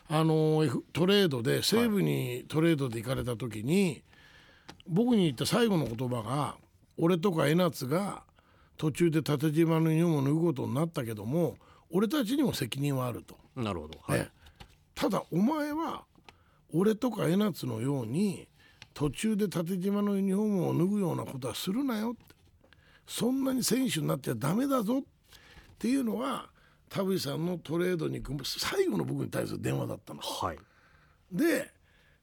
あ。のトレードで西武にトレードで行かれた時に、僕に言った最後の言葉が俺とか江夏が途中で縦縞のユニフォームを脱ぐことになったけども俺たちにも責任はあると。なるほど。はい、ね。ただお前は俺とか江夏のように途中で縦縞のユニフォームを脱ぐようなことはするなよって。そんなに選手になってはダメだぞって。いうのは田淵さんのトレードに最後の僕に対する電話だったの。はい。で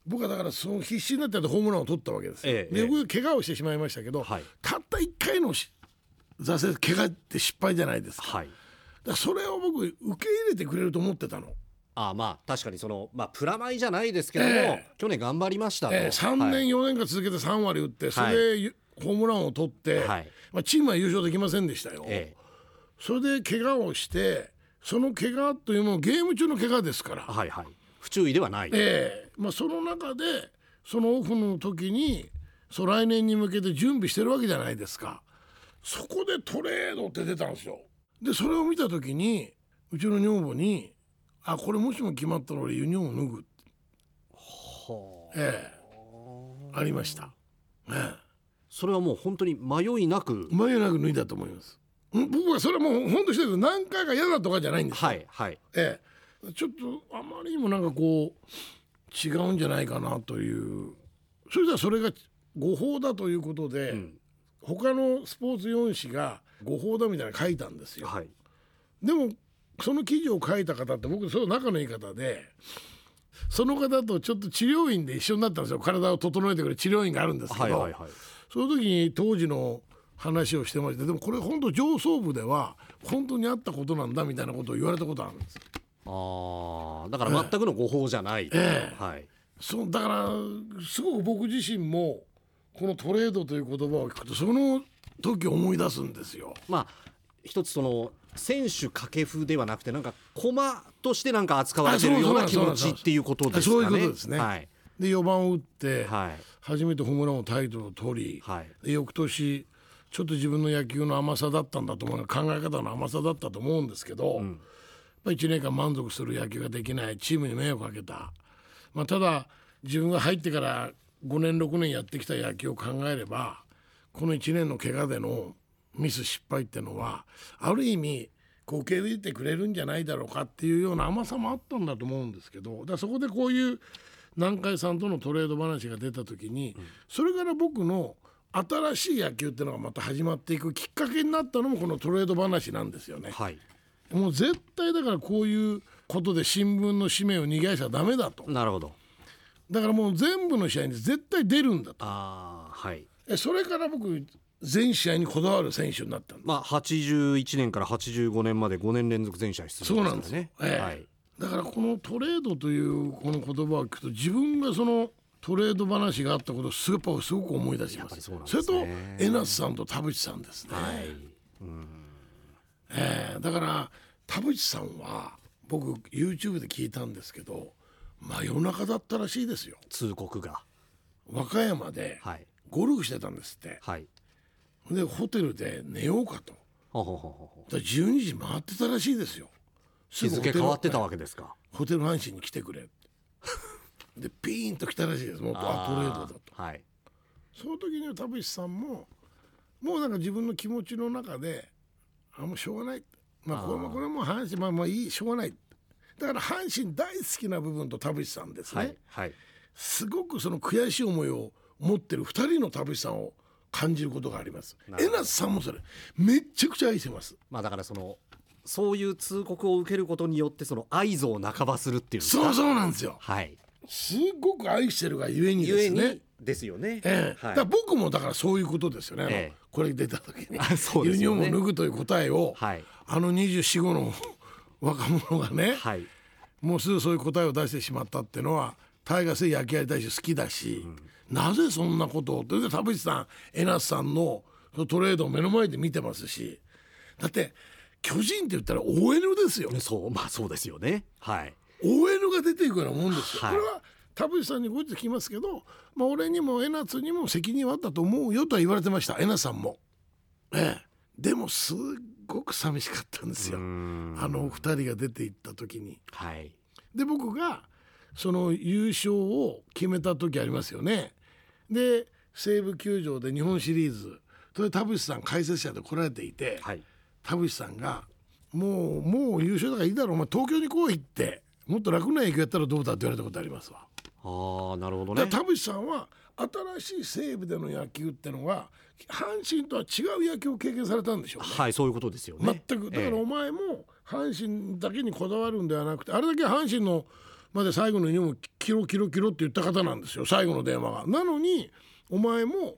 僕はだからその必死になってホームランを取ったわけですよ。ええで僕怪我をしてしまいましたけど、はい。たった1回のし挫折怪我って失敗じゃないですか。はい。だそれを僕受け入れてくれると思ってたの。あまあ確かにそのまあプラマイじゃないですけども、え去年頑張りましたと、えー、3はい。年4年間続けて3割打ってそれでゆホームランを取って、はい。まあ、チームは優勝できませんでしたよ。えそれで怪我をしてその怪我というものゲーム中の怪我ですから。え、はいはい不注意ではない、ええ。まあ、その中でそのオフの時にそう来年に向けて準備してるわけじゃないですか。そこでトレードって出たんですよ。でそれを見た時にうちの女房に「あこれもしも決まったら俺ユニフォーム脱ぐ」ええ。ありました、ええ。それはもう本当に迷いなく。迷いなく脱いだと思います。ん僕はそれはもう本当にしてる何回か嫌だとかじゃないんですよ、はいはい。ええ、ちょっとあまりにもなんかこう違うんじゃないかなという。それではそれが誤報だということで、ん。他のスポーツ4紙が誤報だみたいなの書いたんですよ。はい。でもその記事を書いた方って僕その仲のいい方でその方とちょっと治療院で一緒になったんですよ。体を整えてくれる治療院があるんですけど、はいはいはい。その時に当時の話をしてましてでもこれ本当上層部では本当にあったことなんだみたいなことを言われたことあるんです。ああだから全くの誤報じゃない、えはい。そうだからすごく僕自身もこのトレードという言葉を聞くとその時を思い出すんですよ。まあ一つその選手掛布ではなくてなんか駒としてなんか扱われてるような気持ちっていうことですかね。そういうことですね。はい。で4番を打ってはい。初めてホームランをタイトルを取り、はい。で翌年ちょっと自分の野球の甘さだったんだと思う考え方の甘さだったと思うんですけど、やっぱ1年間満足する野球ができないチームに迷惑をかけた、まあ、ただ自分が入ってから5年6年やってきた野球を考えればこの1年の怪我でのミス失敗っていうのはある意味こう受け入れてくれるんじゃないだろうかっていうような甘さもあったんだと思うんですけどだそこでこういう南海さんとのトレード話が出た時に、それから僕の新しい野球っていうのがまた始まっていくきっかけになったのもこのトレード話なんですよね。はいもう絶対だからこういうことで新聞の紙面を逃がしちゃダメだと。なるほど。だからもう全部の試合に絶対出るんだと。ああはい。えそれから僕全試合にこだわる選手になったまあ81年から85年まで5年連続全試合出そうなんですね。ええ。はい。だからこのトレードというこの言葉を聞くと自分がそのトレード話があったことをすごく思い出しますそれね。と江夏さんと田淵さんですね、はいええだから田淵さんは僕 YouTube で聞いたんですけど真夜中だったらしいですよ。通告が。和歌山ではい。ゴルフしてたんですって。はい。でホテルで寝ようかと。ほうほうほうほうだから12時回ってたらしいですよ。日付変わってたわわけですか。ホテル阪神に来てくれでピーンと来たらしいです。もうあトレードだと。はい。その時には田淵さんももうなんか自分の気持ちの中であもうしょうがない。まあこれもこれも阪神まあまあいいしょうがない。だから阪神大好きな部分と田淵さんですね、はいはい。すごくその悔しい思いを持ってる2人の田淵さんを感じることがあります。江夏さんもそれ。めっちゃくちゃ愛してます。まあだからそのそういう通告を受けることによってその愛憎を半ばするっていうそうそうなんですよ。はいすごく愛してるがゆえにですね。にですよね、ええ。はい。だ僕もだからそういうことですよね、ええ。これ出た時に、あそうでユニフォームを脱ぐという答えを、はい。あの24号の (laughs) 若者がね、はい。もうすぐそういう答えを出してしまったっていうのはタイガースで野球やりたいし好きだし、なぜそんなことを？ってで田淵さん江夏さんのトレードを目の前で見てますし。だって巨人って言ったら ON ですよ。そうまあそうですよね。はい ON が出ていくようなもんですよ、はい。これは田淵さんに後日聞きますけど、まあ、俺にも江夏にも責任はあったと思うよとは言われてました。江夏さんも。ええ、でもすっごく寂しかったんですよ。あの二人が出ていった時に。はい。で僕がその優勝を決めた時ありますよね。で西武球場で日本シリーズ。それ田淵さん解説者で来られていて、はい。田淵さんが「もうもう優勝だからいいだろう。お前東京に来い」ってもっと楽な野球やったらどうだって言われたことありますわ。ああなるほどね田淵さんは新しい西武での野球ってのが阪神とは違う野球を経験されたんでしょうね。はいそういうことですよね全くだからええお前も阪神だけにこだわるんではなくてあれだけ阪神のまで最後のユニフォームキロキロキロって言った方なんですよ最後の電話が。なのにお前も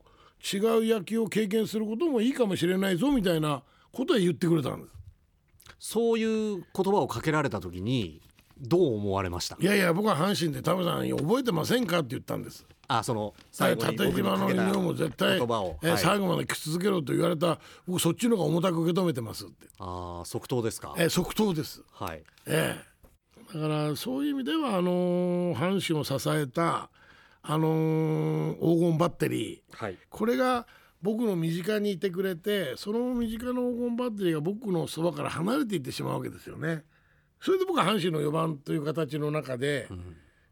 違う野球を経験することもいいかもしれないぞみたいなことは言ってくれたんです。そういう言葉をかけられた時にどう思われました？いやいや僕は阪神で田辺さん覚えてませんかって言ったんです。あその最後に縦島のユニフォームを絶対、言葉を、えはい最後まで着続けろと言われた僕そっちの方が重たく受け止めてますって。ああ即答ですか？え即答です。はいええ、だからそういう意味ではあのー阪神を支えた、あのー黄金バッテリーはいこれが僕の身近にいてくれてその身近な黄金バッテリーが僕のそばから離れていってしまうわけですよね。それで僕は阪神の4番という形の中で、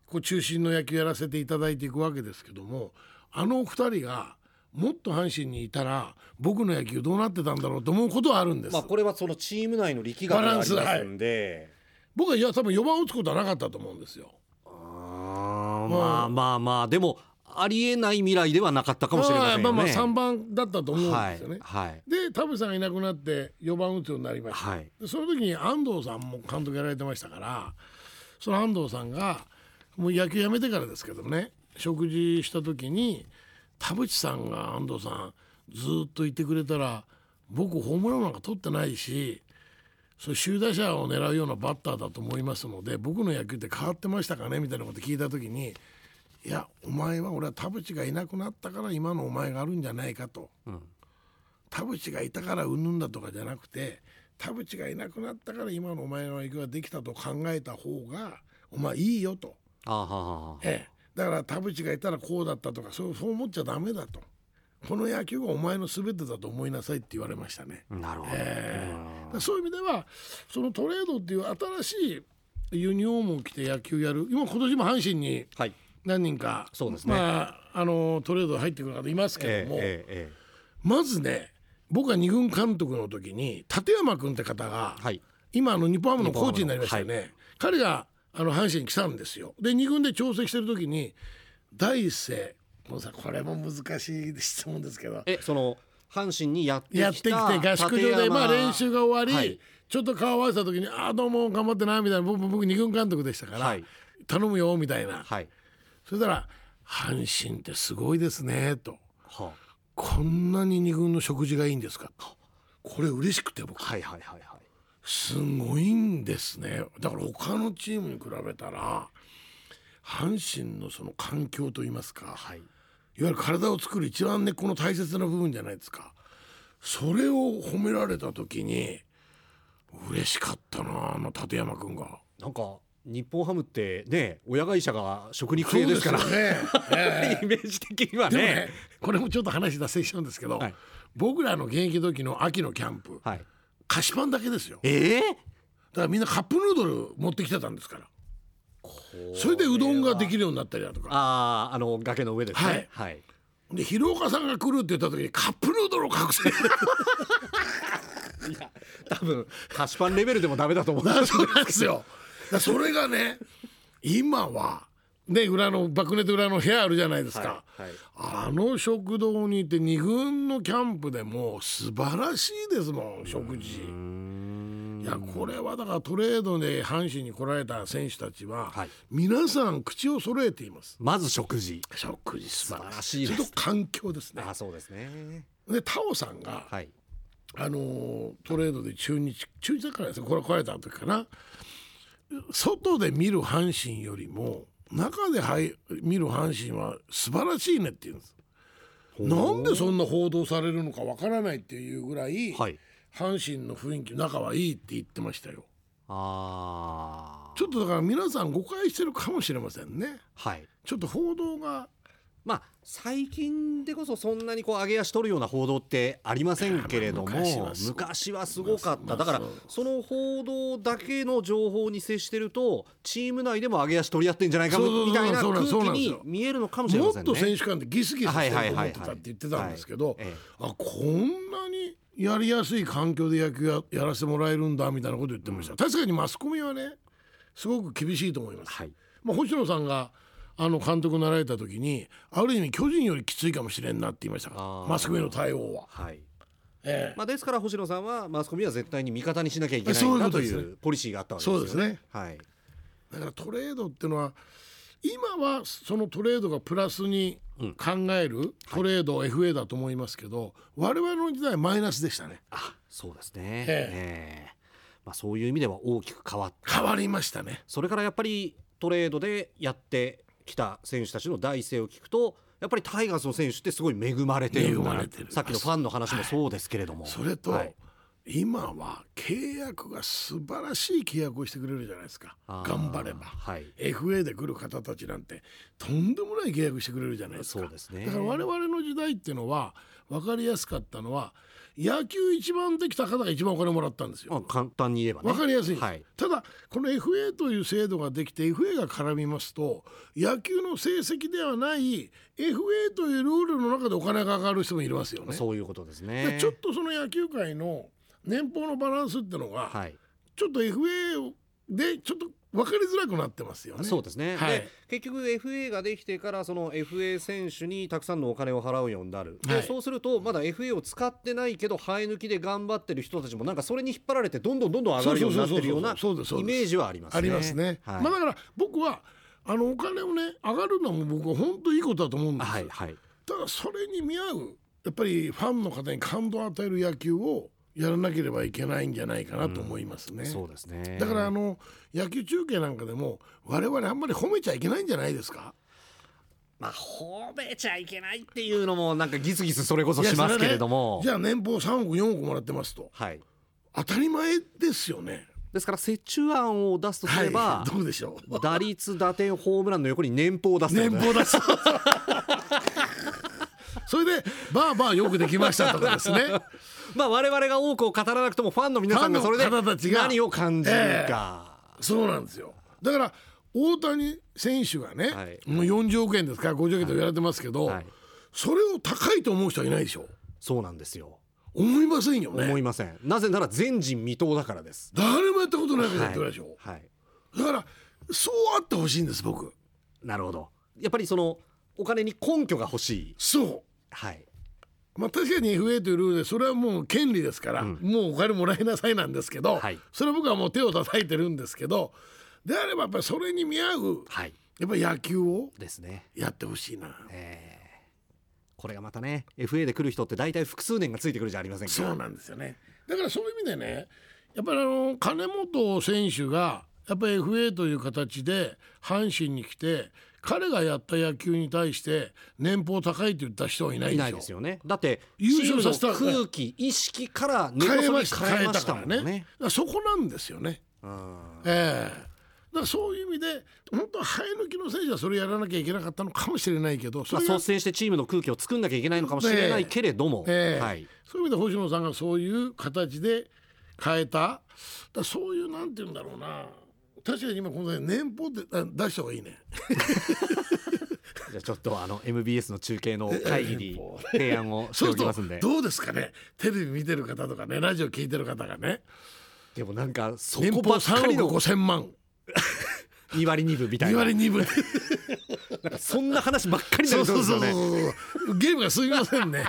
こう中心の野球やらせていただいていくわけですけどもあの2人がもっと阪神にいたら僕の野球どうなってたんだろうと思うことはあるんです。まあこれはそのチーム内の力学がありますんで、僕はいや多分4番を打つことはなかったと思うんですよ。あーまあまあまあでもありえない未来ではなかったかもしれませんよね。まあまあ3番だったと思うんですよね。はいはいで田淵さんがいなくなって4番打つようになりました、はいでその時に安藤さんも監督やられてましたからその安藤さんがもう野球やめてからですけどね食事した時に田淵さんが安藤さんずっといてくれたら僕ホームランなんか取ってないしそう首位打者を狙うようなバッターだと思いますので僕の野球って変わってましたかね？みたいなこと聞いた時にいやお前は俺は田淵がいなくなったから今のお前があるんじゃないかと。田淵がいたからうんぬんだとかじゃなくて田淵がいなくなったから今のお前の野球ができたと考えた方がお前いいよと、ええ、だから田淵がいたらこうだったとかそうそう思っちゃダメだと。この野球がお前の全てだと思いなさいって言われましたね。なるほど、えそういう意味ではそのトレードっていう新しいユニフォームを着て野球やる。今今年も阪神にはい何人かそうですね。まあ、あのトレード入ってくる方いますけえども、ええええまずね僕が二軍監督の時に立山君って方が、えはい。今あの日本ハムのコーチになりましたよね、日彼があの阪神に来たんですよ。で二軍で調整してる時に第一声もうさこれも難しい質問ですけどえその阪神にやってきたやってきて合宿場でまあ練習が終わり、はい。ちょっと顔合わせた時に「ああどうも頑張ってな」みたいな僕僕二軍監督でしたから、はい。頼むよみたいな、はいそしたら「阪神ってすごいですね」と。は「こんなに二軍の食事がいいんですか」これ嬉しくて僕。はいはいはいはい。すごいんですね。だから他のチームに比べたら阪神のその環境といいますか、はい。いわゆる体を作る一番根っこの大切な部分じゃないですか。それを褒められた時に嬉しかったなあの立山君が。なんか日本ハムってね親会社が食肉系ですからね、(laughs) ええ。イメージ的にはね。ねこれもちょっと話脱線しちゃうんですけど、はい。僕らの現役時の秋のキャンプはい。菓子パンだけですよ。だえ？えからみんなカップヌードル持ってきてたんですから。それでうどんができるようになったりだとか。あああの崖の上ですね。はい、で広岡さんが来るって言った時にカップヌードルを隠せ。いや多分菓子パンレベルでもダメだと思う。(laughs) んですよだそれがね今はね裏の爆ネット裏の部屋あるじゃないですか、はいはい。あの食堂にいて2軍のキャンプでも素晴らしいですもん食事。いやこれはだからトレードで阪神に来られた選手たちは、はい。皆さん口を揃えています。まず食事。食事素晴らしいです。環境ですね。あそうですね。でタオさんが、はい。あのートレードで中日中日だからですよこれ来られた時かな外で見る阪神よりも中ではい見る阪神は素晴らしいねって言うんです。なんでそんな報道されるのかわからないっていうぐらい、はい。阪神の雰囲気仲はいいって言ってましたよ。あー。ちょっとだから皆さん誤解してるかもしれませんね。はい。ちょっと報道がまあ最近でこそそんなにこう上げ足取るような報道ってありませんけれども昔はすすごかった。だからまあその報道だけの情報に接してるとチーム内でも上げ足取り合ってんじゃないかみたいな空気に見えるのかもしれまもせんね。っと選手間でギスギスしてると思ってたはいって言ってたんですけどあこんなにやりやすい環境で野球ややらせてもらえるんだみたいなこと言ってました、確かにマスコミはねすごく厳しいと思います、はい。まあ、星野さんがあの監督になられた時にある意味巨人よりきついかもしれんなって言いましたマスコミの対応は、はい。ええ。まあ、ですから星野さんはマスコミは絶対に味方にしなきゃいけないんだというポリシーがあったわけですよね。そうですね。はい。だからトレードっていうのは今はそのトレードがプラスに考えるトレード FA だと思いますけど、我々の時代はマイナスでしたね。あそうですね、え。ええ。まあ、そういう意味では大きく変わった。変わりましたね。それからやっぱりトレードでやってきた選手たちの第一声を聞くとやっぱりタイガースの選手ってすごい恵まれてるんだな。恵まれてる。さっきのファンの話もそうですけれども、それと、はい。今は契約が素晴らしい契約をしてくれるじゃないですか。頑張れば、はい。FA で来る方たちなんてとんでもない契約してくれるじゃないですか。そうですね。だから我々の時代っていうのは分かりやすかったのは野球一番できた方が一番お金もらったんですよ。まあ、簡単に言えばね。わかりやすいんです、はい。ただこの FA という制度ができて FA が絡みますと野球の成績ではない FA というルールの中でお金がかかる人もいますよね。そういうことですでねちょっとその野球界の年俸のバランスってのが、はい。ちょっと FA でちょっと分かりづらくなってますよね。そうですね、はいで結局 FA ができてからその FA 選手にたくさんのお金を払うようになる、ではいそうするとまだ FA を使ってないけど生え抜きで頑張ってる人たちもなんかそれに引っ張られてどんどんどんどん上がるようになってるようなイメージはありますね。ありますね。はいまあだから僕はあのお金をね上がるのも僕は本当いいことだと思うんですよ。はいはいただそれに見合うやっぱりファンの方に感動を与える野球をやらなければいけないんじゃないかなと思いますね。そうですねだからあの野球中継なんかでも我々あんまり褒めちゃいけないんじゃないですか？まあ褒めちゃいけないっていうのもなんかギスギスそれこそしますけれども、ねじゃあ年俸3億4億もらってますとはい当たり前ですよね。ですから折衷案を出すとすれば、はい、どうでしょう？打率打点ホームランの横に年俸を出すと年ね俸だしそれでバーバーよくできましたとかですね。(laughs) まあ我々が多くを語らなくともファンの皆さんがそれで何を感じるか、そうなんですよ。だから大谷選手がね、はい。もう40億円ですから50億円と言われてますけど、はい。それを高いと思う人はいないでしょ。そうなんですよ。思いませんよね。思いません。なぜなら全人未到だからです。誰もやったことないことやってるでしょ、はい。だからそうあってほしいんです僕。なるほど。やっぱりそのお金に根拠が欲しい。そうはい。まあ確かに FA というルールでそれはもう権利ですから、うん。もうお金もらいなさいなんですけど、はい。それは僕はもう手を叩いてるんですけどであればやっぱりそれに見合うはい。やっぱり野球をですね。やってほしいな。えー。これがまたね FA で来る人って大体複数年がついてくるじゃありませんか。そうなんですよね。だからそういう意味でね、やっぱりあの金本選手がやっぱり FA という形で阪神に来て、彼がやった野球に対して年俸高いと言った人はいないいでしょ。ないですよね。だって優勝させた空気意識から根こ変えましそぎ変えましたもんね。たからね。そこなんですよね。うん。ええ。だからそういう意味で本当は生え抜きの選手はそれやらなきゃいけなかったのかもしれないけど、そま率先してチームの空気を作んなきゃいけないのかもしれないけれども、ええ。はい、そういう意味で星野さんがそういう形で変えた。だそういうなんて言うんだろうな確かに今このね年俸ってあ出した方がいいね。じゃあちょっとあの MBS の中継の会議に提案をしておきますんで。どうですかね。テレビ見てる方とかねラジオ聞いてる方がね。でもなんかそ年俸こばっかり3億の5千万2割2分みたい2な割2分。なんかそんな話ばっかりになそうりそうですそうそうそう。よねゲームがすみませんね。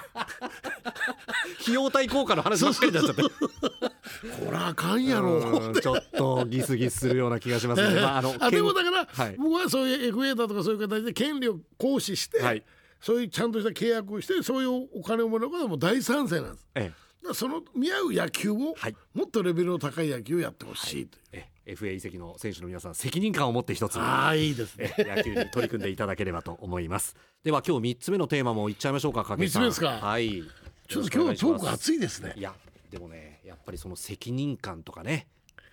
費用対効果の話ばっかりになっちゃって。こらあかんやろ。うんちょっとギスギスするような気がしますね、まあ、あのあでもだから、はい。僕はそういう FA だとかそういう形で権利を行使して、はい。そういうちゃんとした契約をしてそういうお金をもらうことはもう大賛成なんです。えだからその見合う野球を、はい。もっとレベルの高い野球をやってほしいという、ええ FA 移籍の選手の皆さん責任感を持って一つああいいですえね。野球に取り組んでいただければと思います。(laughs) では今日三つ目のテーマもいっちゃいましょうか掛さん。三つ目ですか？はい。ちょっと今日はトークい熱いですね。やでもねやっぱりその責任感とかね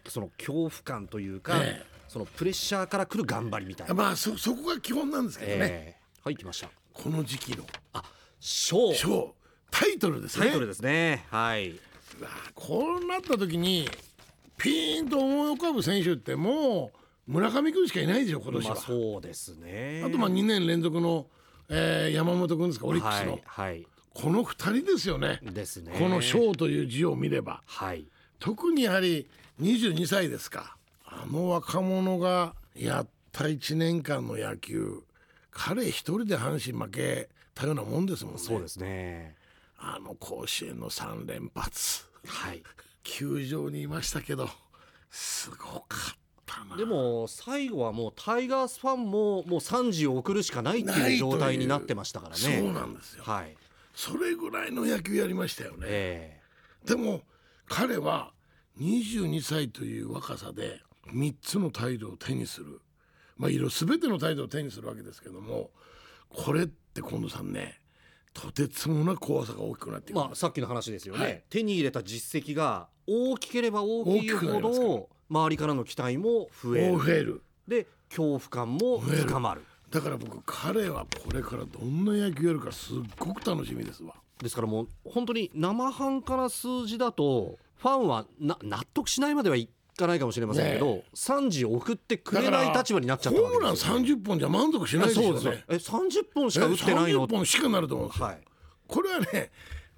その恐怖感というか、ええ。そのプレッシャーから来る頑張りみたいな、まあそそこが基本なんですけどね、ええ。はい来ましたこの時期の。あ賞。賞。タイトルですね。タイトルですね。はい、こうなった時にピーンと思い浮かぶ選手ってもう村上君しかいないでしょ今年は。まあそうですね。あとまあ2年連続の、えー山本君ですかオリックスの、はい、はい、この2人ですよね。ですね。この賞という字を見れば。はい。特にやはり22歳ですか。あの若者がやった1年間の野球彼一人で阪神負けたようなもんですもんね。そうですね。あの甲子園の3連発。はい球場にいましたけどすごかったな。でも最後はもうタイガースファンももう3時を送るしかないってないいう状態になってましたからね。そうなんですよ。はい。それぐらいの野球やりましたよね、えでも彼は22歳という若さで3つのタイトルを手にする。まあいろ全てのタイトルを手にするわけですけどもこれって近藤さんねとてつもなく怖さが大きくなってまあさっきの話ですよね、はい。手に入れた実績が大きければ大きいほど周りからの期待も増える。増えるで恐怖感も深まる。だから僕彼はこれからどんな野球やるかすっごく楽しみですわ。ですからもう本当に生半可な数字だとファンはな納得しないまではいかないかもしれませんけど、ね3時送ってくれない立場になっちゃったホームランわけですよ、ね、30本じゃ満足しないですよそうです。ねえ30本しか打ってないの？30本しかなると思うんですよ、はい。これはね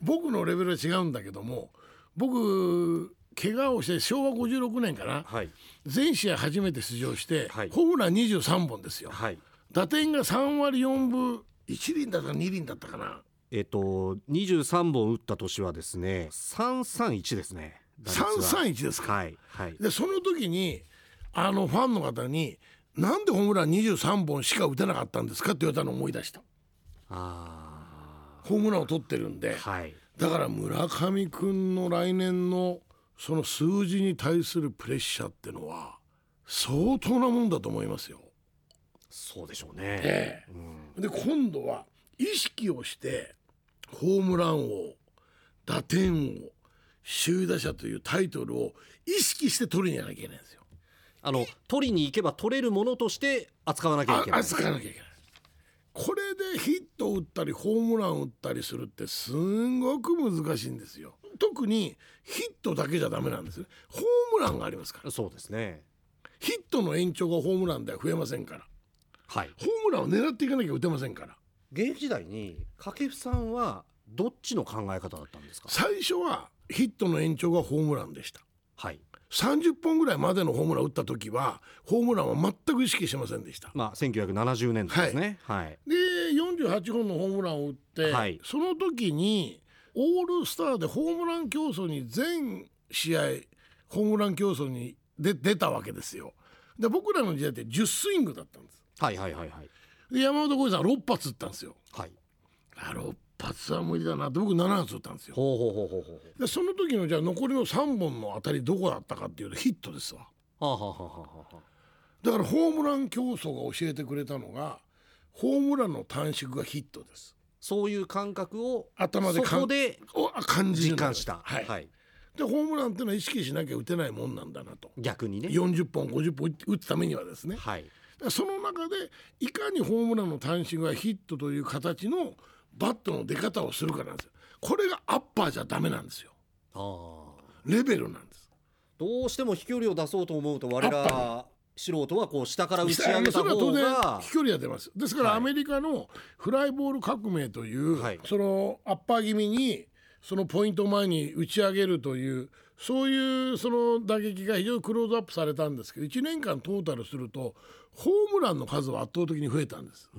僕のレベルは違うんだけども僕怪我をして昭和56年かな。はい。全試合初めて出場して、はい。ホームラン23本ですよ。はい。打点が3割4分1厘だったか2厘だったかな。えっ、と23本打った年はですね331ですね331ですか、はいはい。でその時にあのファンの方に「なんでホームラン23本しか打てなかったんですか?」って言われたのを思い出した。あホームランを取ってるんで。ーはい。だから村上君の来年のその数字に対するプレッシャーってのは相当なもんだと思いますよ。そうでしょうね、えうん。で今度は意識をしてホームラン王打点王首位打者というタイトルを意識して取りにやらなきゃいけないんですよ。あの取りに行けば取れるものとして扱わなきゃいけないあ扱わなきゃいけない。これでヒットを打ったりホームランを打ったりするってすんごく難しいんですよ。特にヒットだけじゃダメなんですね。ホームランがありますから。そうですねヒットの延長がホームランでは増えませんから。はいホームランを狙っていかなきゃ打てませんから。現役時代に掛布さんはどっちの考え方だったんですか？最初はヒットの延長がホームランでした。はい30本ぐらいまでのホームランを打った時はホームランは全く意識しませんでした。まあ1970年代ですねはい、で48本のホームランを打って、はいその時にオールスターでホームラン競争に全試合ホームラン競争にで出たわけですよ。で僕らの時代って10スイングだったんです。はいはいはいはいで山本浩二さん6発打ったんですよ。はいあ6発は無理だなって僕7発打ったんですよ。ほうほうほうほうほうでその時のじゃあ残りの3本の当たりどこだったかっていうとヒットですわ。はあはあはあはあはあ。だからホームラン競争が教えてくれたのがホームランの短縮がヒットです。そういう感覚を頭でそこで感じる実感した。はい、はい、でホームランっていうのは意識しなきゃ打てないもんなんだなと。逆にね。40本50本打つためにはですねはいらその中でいかにホームランの短縮がヒットという形のバットの出方をするかなんですよ。これがアッパーじゃダメなんですよ。ああ。レベルなんです。どうしても飛距離を出そうと思うと我ら素人はこう下から打ち上げた方が飛距離が出ます。ですからはい。アメリカのフライボール革命という、はい。そのアッパー気味にそのポイント前に打ち上げるというそういうその打撃が非常にクローズアップされたんですけど1年間トータルするとホームランの数は圧倒的に増えたんです。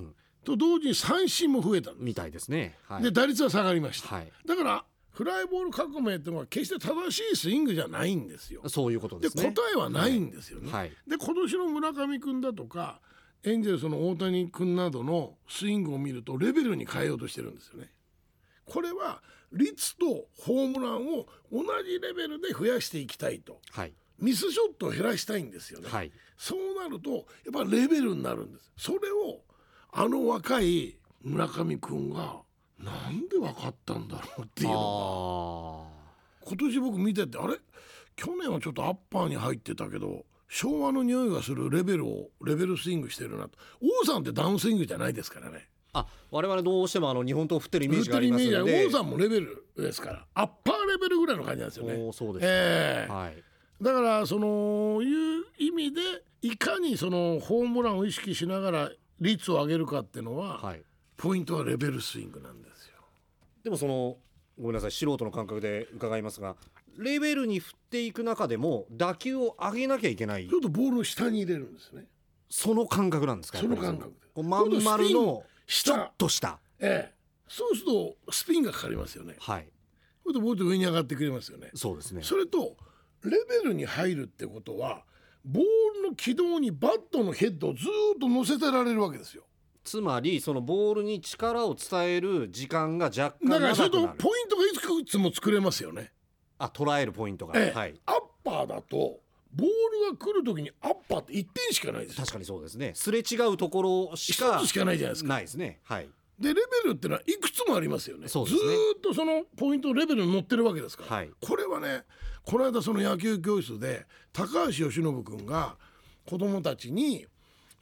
と同時に三振も増えた。みたいですね。はいで打率は下がりました、はいだからフライボール革命っていうのは決して正しいスイングじゃないんですよ。そういうことでですね。答えはないんですよね。はいで今年の村上君だとかエンジェルスの大谷君などのスイングを見るとレベルに変えようとしてるんですよね。これは率とホームランを同じレベルで増やしていきたいとはいミスショットを減らしたいんですよね。はいそうなるとやっぱレベルになるんです。それをあの若い村上君がなんで分かったんだろうっていうのが。あ今年僕見ててあれ？去年はちょっとアッパーに入ってたけど昭和の匂いがするレベルをレベルスイングしてるなと王さんってダウンスイングじゃないですからねあ。あ我々どうしてもあの日本刀振ってるイメージがありますので。王さんもレベルですからアッパーレベルぐらいの感じなんですよね。そうです、ええはい。だからそのいう意味でいかにそのホームランを意識しながら率を上げるかっていうのは、はい。ポイントはレベルスイングなんですよ。でもそのごめんなさい素人の感覚で伺いますがレベルに振っていく中でも打球を上げなきゃいけないちょっとボールの下に入れるんですね。その感覚なんですかその感覚でこうまん丸のちょ下っとしたええ、そうするとスピンがかかりますよね。はいそれでボール上に上がってくれますよね。そうですねそれとレベルに入るってことはボールの軌道にバットのヘッドをずーっと乗せてられるわけですよ。つまりそのボールに力を伝える時間が若干だからそれとポイントがいくつも作れますよね。あ捉えるポイントが、ええはいアッパーだとボールが来る時にアッパーって1点しかないですよ。確かにそうですねすれ違うところし一かつしかないじゃないですか。ないですねはいでレベルってのはいくつもありますよね。そうですねずーっとそのポイントレベルに乗ってるわけですから。はいこれはねこの間その野球教室で高橋由伸君が子供たちに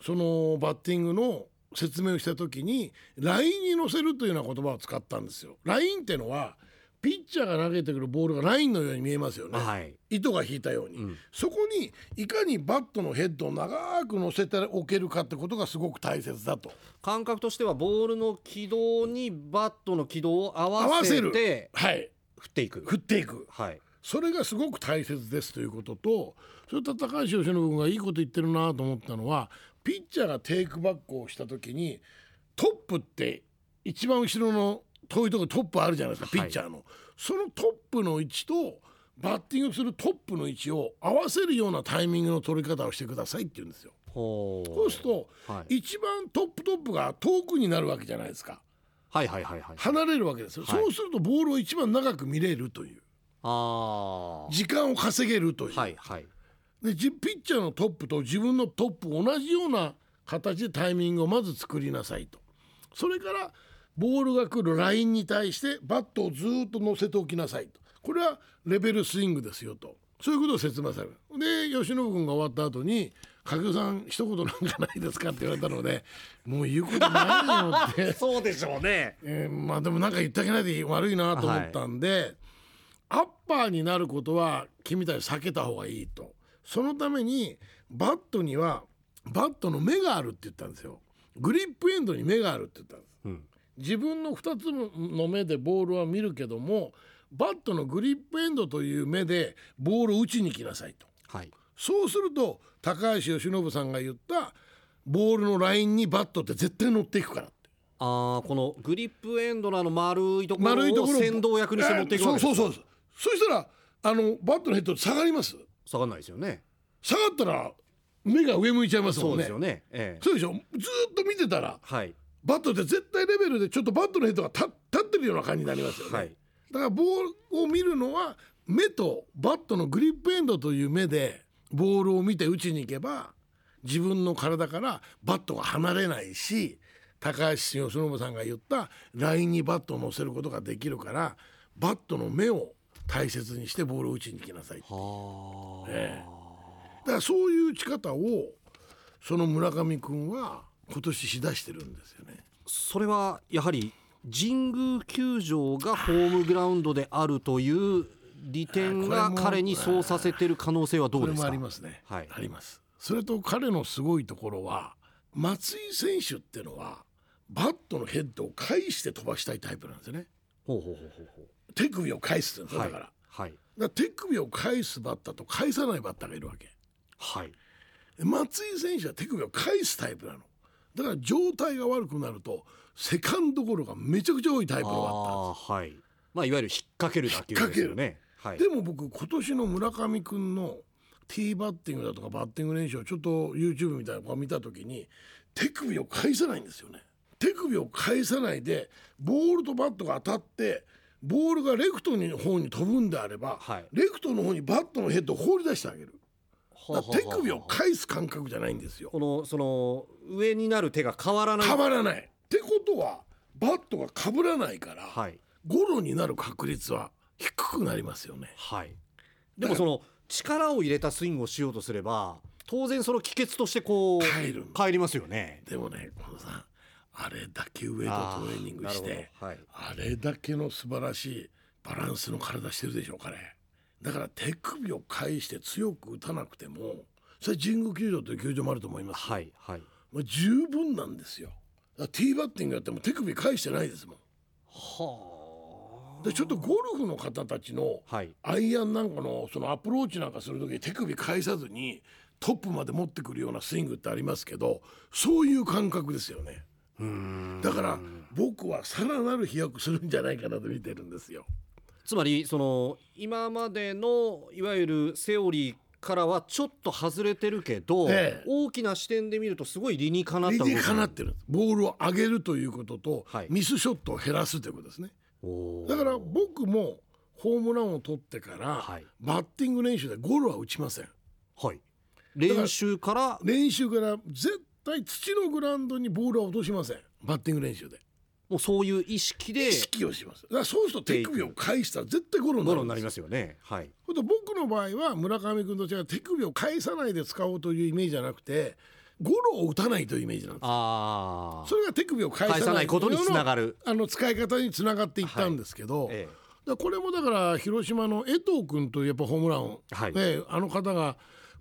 そのバッティングの説明をした時にラインに乗せるというような言葉を使ったんですよ。ラインってのはピッチャーが投げてくるボールがラインのように見えますよね。はい。糸が引いたように、ん。そこにいかにバットのヘッドを長く乗せておけるかってことがすごく大切だと。感覚としてはボールの軌道にバットの軌道を合合わせわせる。てはい。振っていく。振っていく。はいそれがすごく大切ですということとそれと高橋由伸君がいいこと言ってるなと思ったのはピッチャーがテイクバックをした時にトップって一番後ろの遠いとこトップあるじゃないですかピはい。ッチャーの、そのトップの位置とバッティングするトップの位置を合わせるようなタイミングの取り方をしてくださいって言うんですよ。そうすると、はい。一番トップトップが遠くになるわけじゃないですか。はいはいはいはい。離れるわけですよ、はい。そうするとボールを一番長く見れるというあ時間を稼げるという、あはいはい。でじピッチャーのトップと自分のトップ同じような形でタイミングをまず作りなさいと。それからボールが来るラインに対してバットをずーっと乗せておきなさいと。これはレベルスイングですよと。そういうことを説明される。で由伸君が終わった後に「掛布さん一言なんかないですか?」って言われたので「もう言うことないよ」って。(laughs) そうでしょうね。えーまあでもなんか言ってあげないで悪いなと思ったんで、アッパーになることは君たち避けた方がいいと。そのためにバットにはバットの目があるって言ったんですよ。グリップエンドに目があるって言ったんです。うん。自分の2つの目でボールは見るけどもバットのグリップエンドという目でボールを打ちに来なさいと。はい。そうすると高橋由伸さんが言ったボールのラインにバットって絶対乗っていくからああこのグリップエンドのあの丸いところを丸いところ先導役にして持っていくわけですそうそうそうそしたらあのバットのヘッド下がります？下がんないですよね。下がったら目が上向いちゃいますもんね。そうですよね。ええ。そうでしょ？ずーっと見てたらはい。バットって絶対レベルでちょっとバットのヘッドが立立ってるような感じになりますよね、はい。だからボールを見るのは目とバットのグリップエンドという目でボールを見て打ちに行けば自分の体からバットが離れないし高橋由伸さんが言ったラインにバットを乗せることができるからバットの目を大切にしてボールを打ちに行きなさいはあ、えだからそういう打ち方をその村上君は今年しだしてるんですよね。それはやはり神宮球場がホームグラウンドであるという利点が彼にそうさせてる可能性はどうですか？ありますね。はいあります。それと彼のすごいところは松井選手ってのはバットのヘッドを返して飛ばしたいタイプなんですよね。ほうほうほうほうほ手首を返すんうですよだから,、はいだ手首を返すバッターと返さないバッターがいるわけ。はい。松井選手は手首を返すタイプなの。だから状態が悪くなるとセカンドゴロがめちゃくちゃ多いタイプのバッター。はい。まあいわゆる引っ掛ける打球ですよね。はい。でも僕今年の村上君のティーバッティングだとかバッティング練習をちょっと YouTube みたいなのを見た時に手首を返さないんですよね。手首を返さないでボールとバットが当たってボールがレフトの方に飛ぶんであれば、はい。レフトの方にバットのヘッドを放り出してあげる。手首を返す感覚じゃないんですよ。このその上になる手が変わらない。変わらない。ってことはバットが被らないから、はい。ゴロになる確率は低くなりますよね。はい。でもその力を入れたスイングをしようとすれば当然その帰結としてこう帰る帰りますよねでもねこのさんあれだけウエイトトレーニングしてはい。あれだけの素晴らしいバランスの体してるでしょ彼だから手首を返して強く打たなくてもそれ神宮球場という球場もあると思います、はいはい。まあ、十分なんですよ。ティーバッティングやっても手首返してないですもん。はでちょっとゴルフの方たちのアイアンなんかのそのアプローチなんかする時に手首返さずにトップまで持ってくるようなスイングってありますけどそういう感覚ですよねだから僕はさらなる飛躍するんじゃないかなと見てるんですよ。つまりその今までのいわゆるセオリーからはちょっと外れてるけど、ええ。大きな視点で見るとすごい理にかなった理にかなっるてる。ボールを上げるということと、はい。ミスショットを減らすということですね。だから僕もホームランを取ってから、はい。バッティング練習でゴロは打ちません。はい。練習から練習から絶対土のグラウンドにボールは落としません。バッティング練習で。もうそういう意識で意識をします。だからそうすると手首を返したら絶対ゴロになるゴロになりますよね。はい。と僕の場合は村上君と違う手首を返さないで使おうというイメージじゃなくてゴロを打たないというイメージなんです。ああそれが手首を返さないことにつながる。あの使い方につながっていったんですけど、え。だからこれもだから広島の江藤君というやっぱホームランを、はい。ねあの方が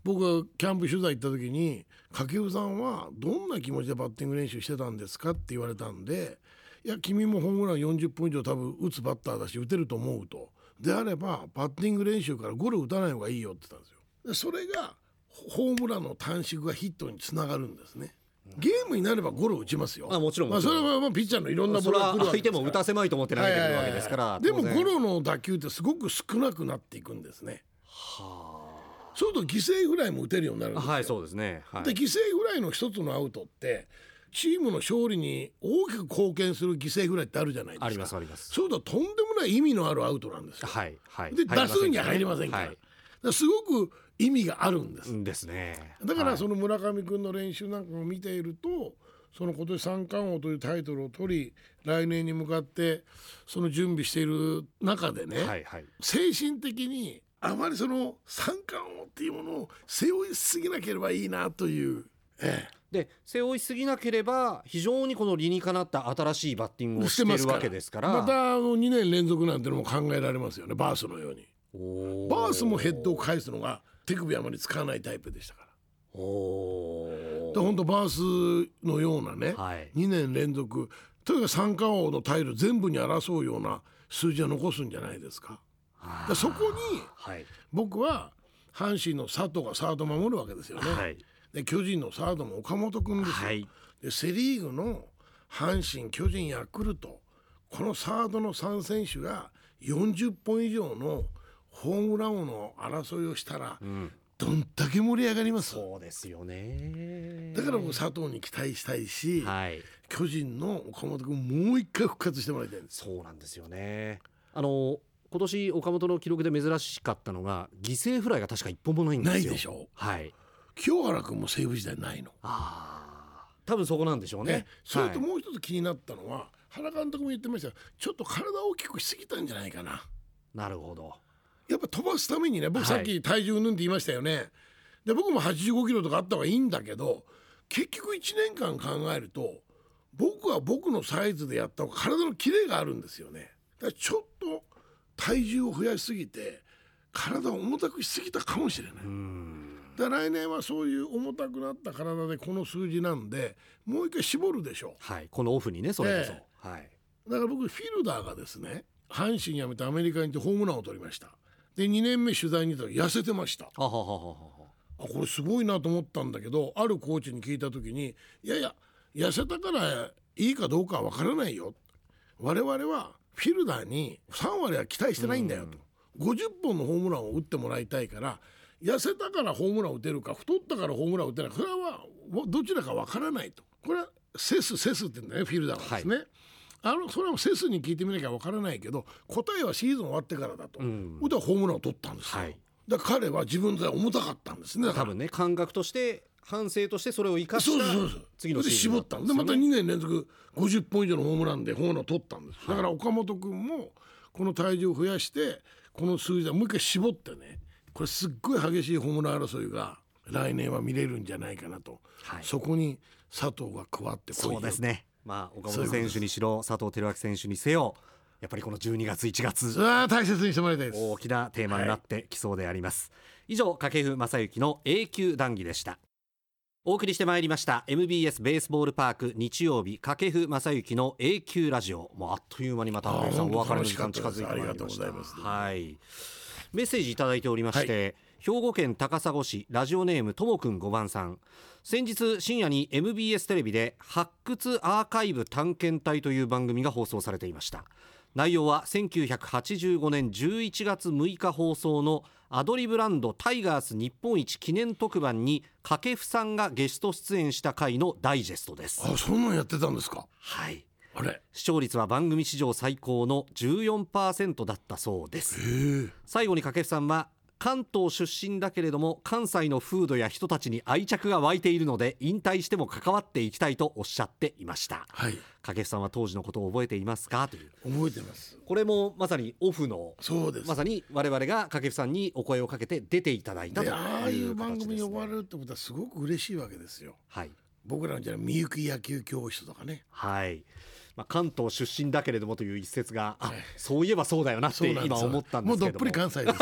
僕がキャンプ取材行った時に掛布さんはどんな気持ちでバッティング練習してたんですかって言われたんでいや君もホームラン40本以上多分打つバッターだし打てると思うとであればバッティング練習からゴロ打たない方がいいよって言ったんですよ。でそれがホームランの短縮がヒットにつながるんですね。ゲームになればゴロ打ちますよ。あもちろんまあ、もちろんそれはまあピッチャーのいろんなボールが来るわけですからも打たせまいと思って投げてくるわけですから、でもゴロの打球ってすごく少なくなっていくんですね。そうすると犠牲フライも打てるようになるんですよ。はいそうですね。はい。で犠牲フライの一つのアウトってチームの勝利に大きく貢献する犠牲フライってあるじゃないですか。ありますあります。そうするととんでもない意味のあるアウトなんですよ。はいはい。で打数には入りませんから,、はい。すごく意味があるんです。うんですね。だからはい。その村上君の練習なんかを見ているとその今年三冠王というタイトルを取り来年に向かってその準備している中でね、はいはい。精神的にあまりその三冠王っていうものを背負いすぎなければいいなという、えで背負いすぎなければ非常にこの理にかなった新しいバッティングえ、をしてるわけですから。またあの2年連続なんてのも考えられますよねバースのように。おバースもヘッドを返すのが手首あまり使わないタイプでしたから。おで本当バースのようなね、はい。2年連続とにかく三冠王のタイル全部に争うような数字を残すんじゃないですか。でそこにはい。僕は阪神の佐藤がサード守るわけですよね。はい。で巨人のサードも岡本君ですよ。はい。でセ・リーグの阪神巨人ヤクルトこのサードの3選手が40本以上のホームラン王の争いをしたら、どんだけ盛り上がります？そうですよね。だから僕佐藤に期待したいし、はい。巨人の岡本君もう一回復活してもらいたいんです。そうなんですよね。あの今年岡本の記録で珍しかったのが犠牲フライが確か一本もないんですよ。ないでしょ。はい。清原君も西武時代ないの。ああ多分そこなんでしょうね。ね、それとはい。もう一つ気になったのは、原監督も言ってましたよ。ちょっと体を大きくしすぎたんじゃないかな。なるほど。やっぱ飛ばすためにね僕はい。さっき体重ぬんって言いましたよね。で僕も85キロとかあった方がいいんだけど結局1年間考えると僕は僕のサイズでやった方が体のキレがあるんですよね。だからちょっと体重を増やしすぎて体を重たくしすぎたかもしれない。うん。だ来年はそういう重たくなった体でこの数字なんでもう一回絞るでしょはい。このオフにねそれこそ、えはい。だから僕フィルダーがですね阪神辞めてアメリカに行ってホームランを取りました。で2年目取材に行ったら痩せてました。あははははあこれすごいなと思ったんだけどあるコーチに聞いた時に「いやいや痩せたからいいかどうかは分からないよ」我々はフィルダーに3割は期待してないんだよと、50本のホームランを打ってもらいたいから痩せたからホームランを打てるか太ったからホームランを打てないかそれはどちらか分からないと。これはセスセスって言うんだねフィルダーはですね。あのそれはセスに聞いてみなきゃ分からないけど答えはシーズン終わってからだと、うん、でホームランを取ったんですよ、はい、だから彼は自分で重たかったんですね。多分ね感覚として反省としてそれを生かした次のシーズン、ね、絞った。んでまた2年連続50本以上のホームランでホームランを取ったんです、だから岡本君もこの体重を増やしてこの数字でもう一回絞ってね。これすっごい激しいホームラン争いが来年は見れるんじゃないかなと、はい、そこに佐藤が加わってそうですね。まあ岡本選手にしろ佐藤輝明選手にせよやっぱりこの12月1月。大切にしてもらいたいです。大きなテーマになってきそうであります、はい、以上掛布正幸の永久談義でしたお送りしてまいりました。MBS ベースボールパーク日曜日掛布正幸の永久ラジオ。もうあっという間にまたお別れの時間近づいてまいりました。はい。メッセージいただいておりまして、はい。兵庫県高砂市ラジオネームともくん5番さん。先日深夜に MBS テレビで発掘アーカイブ探検隊という番組が放送されていました内容は1985年11月6日放送のアドリブランドタイガース日本一記念特番に掛布さんがゲスト出演した回のダイジェストです。あそんなんやってたんですか？はい。あれ？視聴率は番組史上最高の14%だったそうです。最後に掛布さんは関東出身だけれども関西の風土や人たちに愛着が湧いているので引退しても関わっていきたいとおっしゃっていました、はい、掛布さんは当時のことを覚えていますか？という。覚えてます。これもまさにオフのそうです。まさに我々が掛布さんにお声をかけて出ていただいたというああいう番組に呼ばれるってことはすごく嬉しいわけですよ。はい。僕らのじゃみゆき野球教室とかね。はいまあ、関東出身だけれどもという一節が、あそういえばそうだよなって今思ったんですけども。もうどっぷり関西です、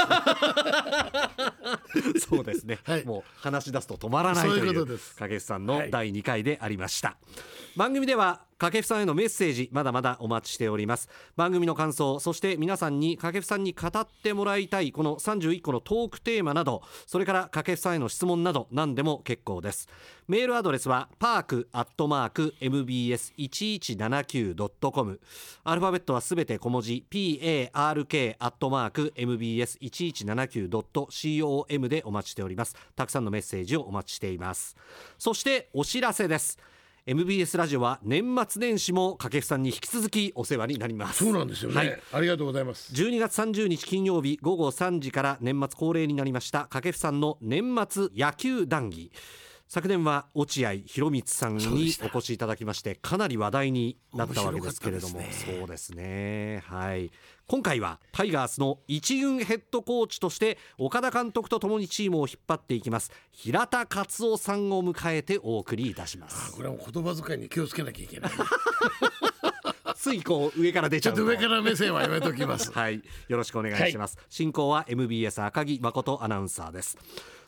(laughs) そうですね、はい、もう話し出すと止まらないという掛布さんの第2回でありました、はい、番組では掛布さんへのメッセージまだまだお待ちしております。番組の感想そして皆さんに掛布さんに語ってもらいたいこの31個のトークテーマなどそれから掛布さんへの質問など何でも結構です。メールアドレスはパークアットマーク mbs1179.com アルファベットはすべて小文字 park アットマーク mbs1179.com でお待ちしております。たくさんのメッセージをお待ちしています。そしてお知らせです。MBS ラジオは年末年始も掛布さんに引き続きお世話になります。そうなんですよね、はい、ありがとうございます。12月30日金曜日午後3時から年末恒例になりました掛布さんの年末野球談義。昨年は落合博満さんにお越しいただきましてかなり話題になったわけですけれども、ね、そうですね。はい今回はタイガースの一軍ヘッドコーチとして岡田監督とともにチームを引っ張っていきます。平田勝夫さんを迎えてお送りいたします。これは言葉遣いに気をつけなきゃいけない。(laughs) ついこう上から出ちゃうちょっと上から目線はやめときます。(laughs) はい。よろしくお願いします、はい、進行は MBS 赤木誠アナウンサーです。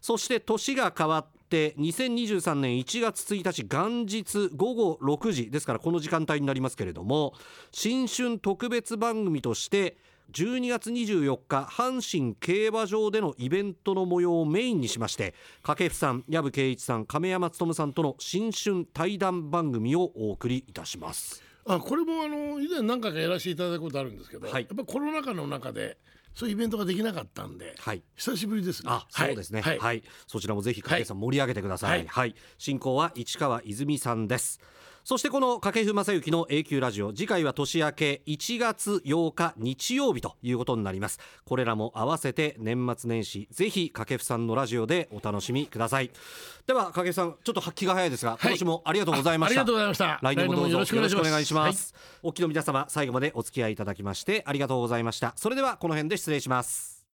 そして年が変わって2023年1月1日元日午後6時ですからこの時間帯になりますけれども新春特別番組として12月24日阪神競馬場でのイベントの模様をメインにしまして掛布さん藪圭一さん亀山勉さんとの新春対談番組をお送りいたします。あこれもあの以前何回かやらせていただいたことあるんですけど、はい、やっぱコロナ禍の中でそういうイベントができなかったんで、はい、久しぶりですね。あ、そうですね。はい、はい、そちらもぜひ掛さん盛り上げてください。はい、はい、進行は市川泉さんです。そしてこの掛布正幸の永久ラジオ次回は年明け1月8日日曜日ということになります。これらも合わせて年末年始ぜひ掛布さんのラジオでお楽しみください。では掛布さんちょっと発揮が早いですが、はい、今年もありがとうございました。ありがとうございました。来年もどうぞよろしくお願いします、はい、お聞きの皆様最後までお付き合いいただきましてありがとうございました。それではこの辺で失礼します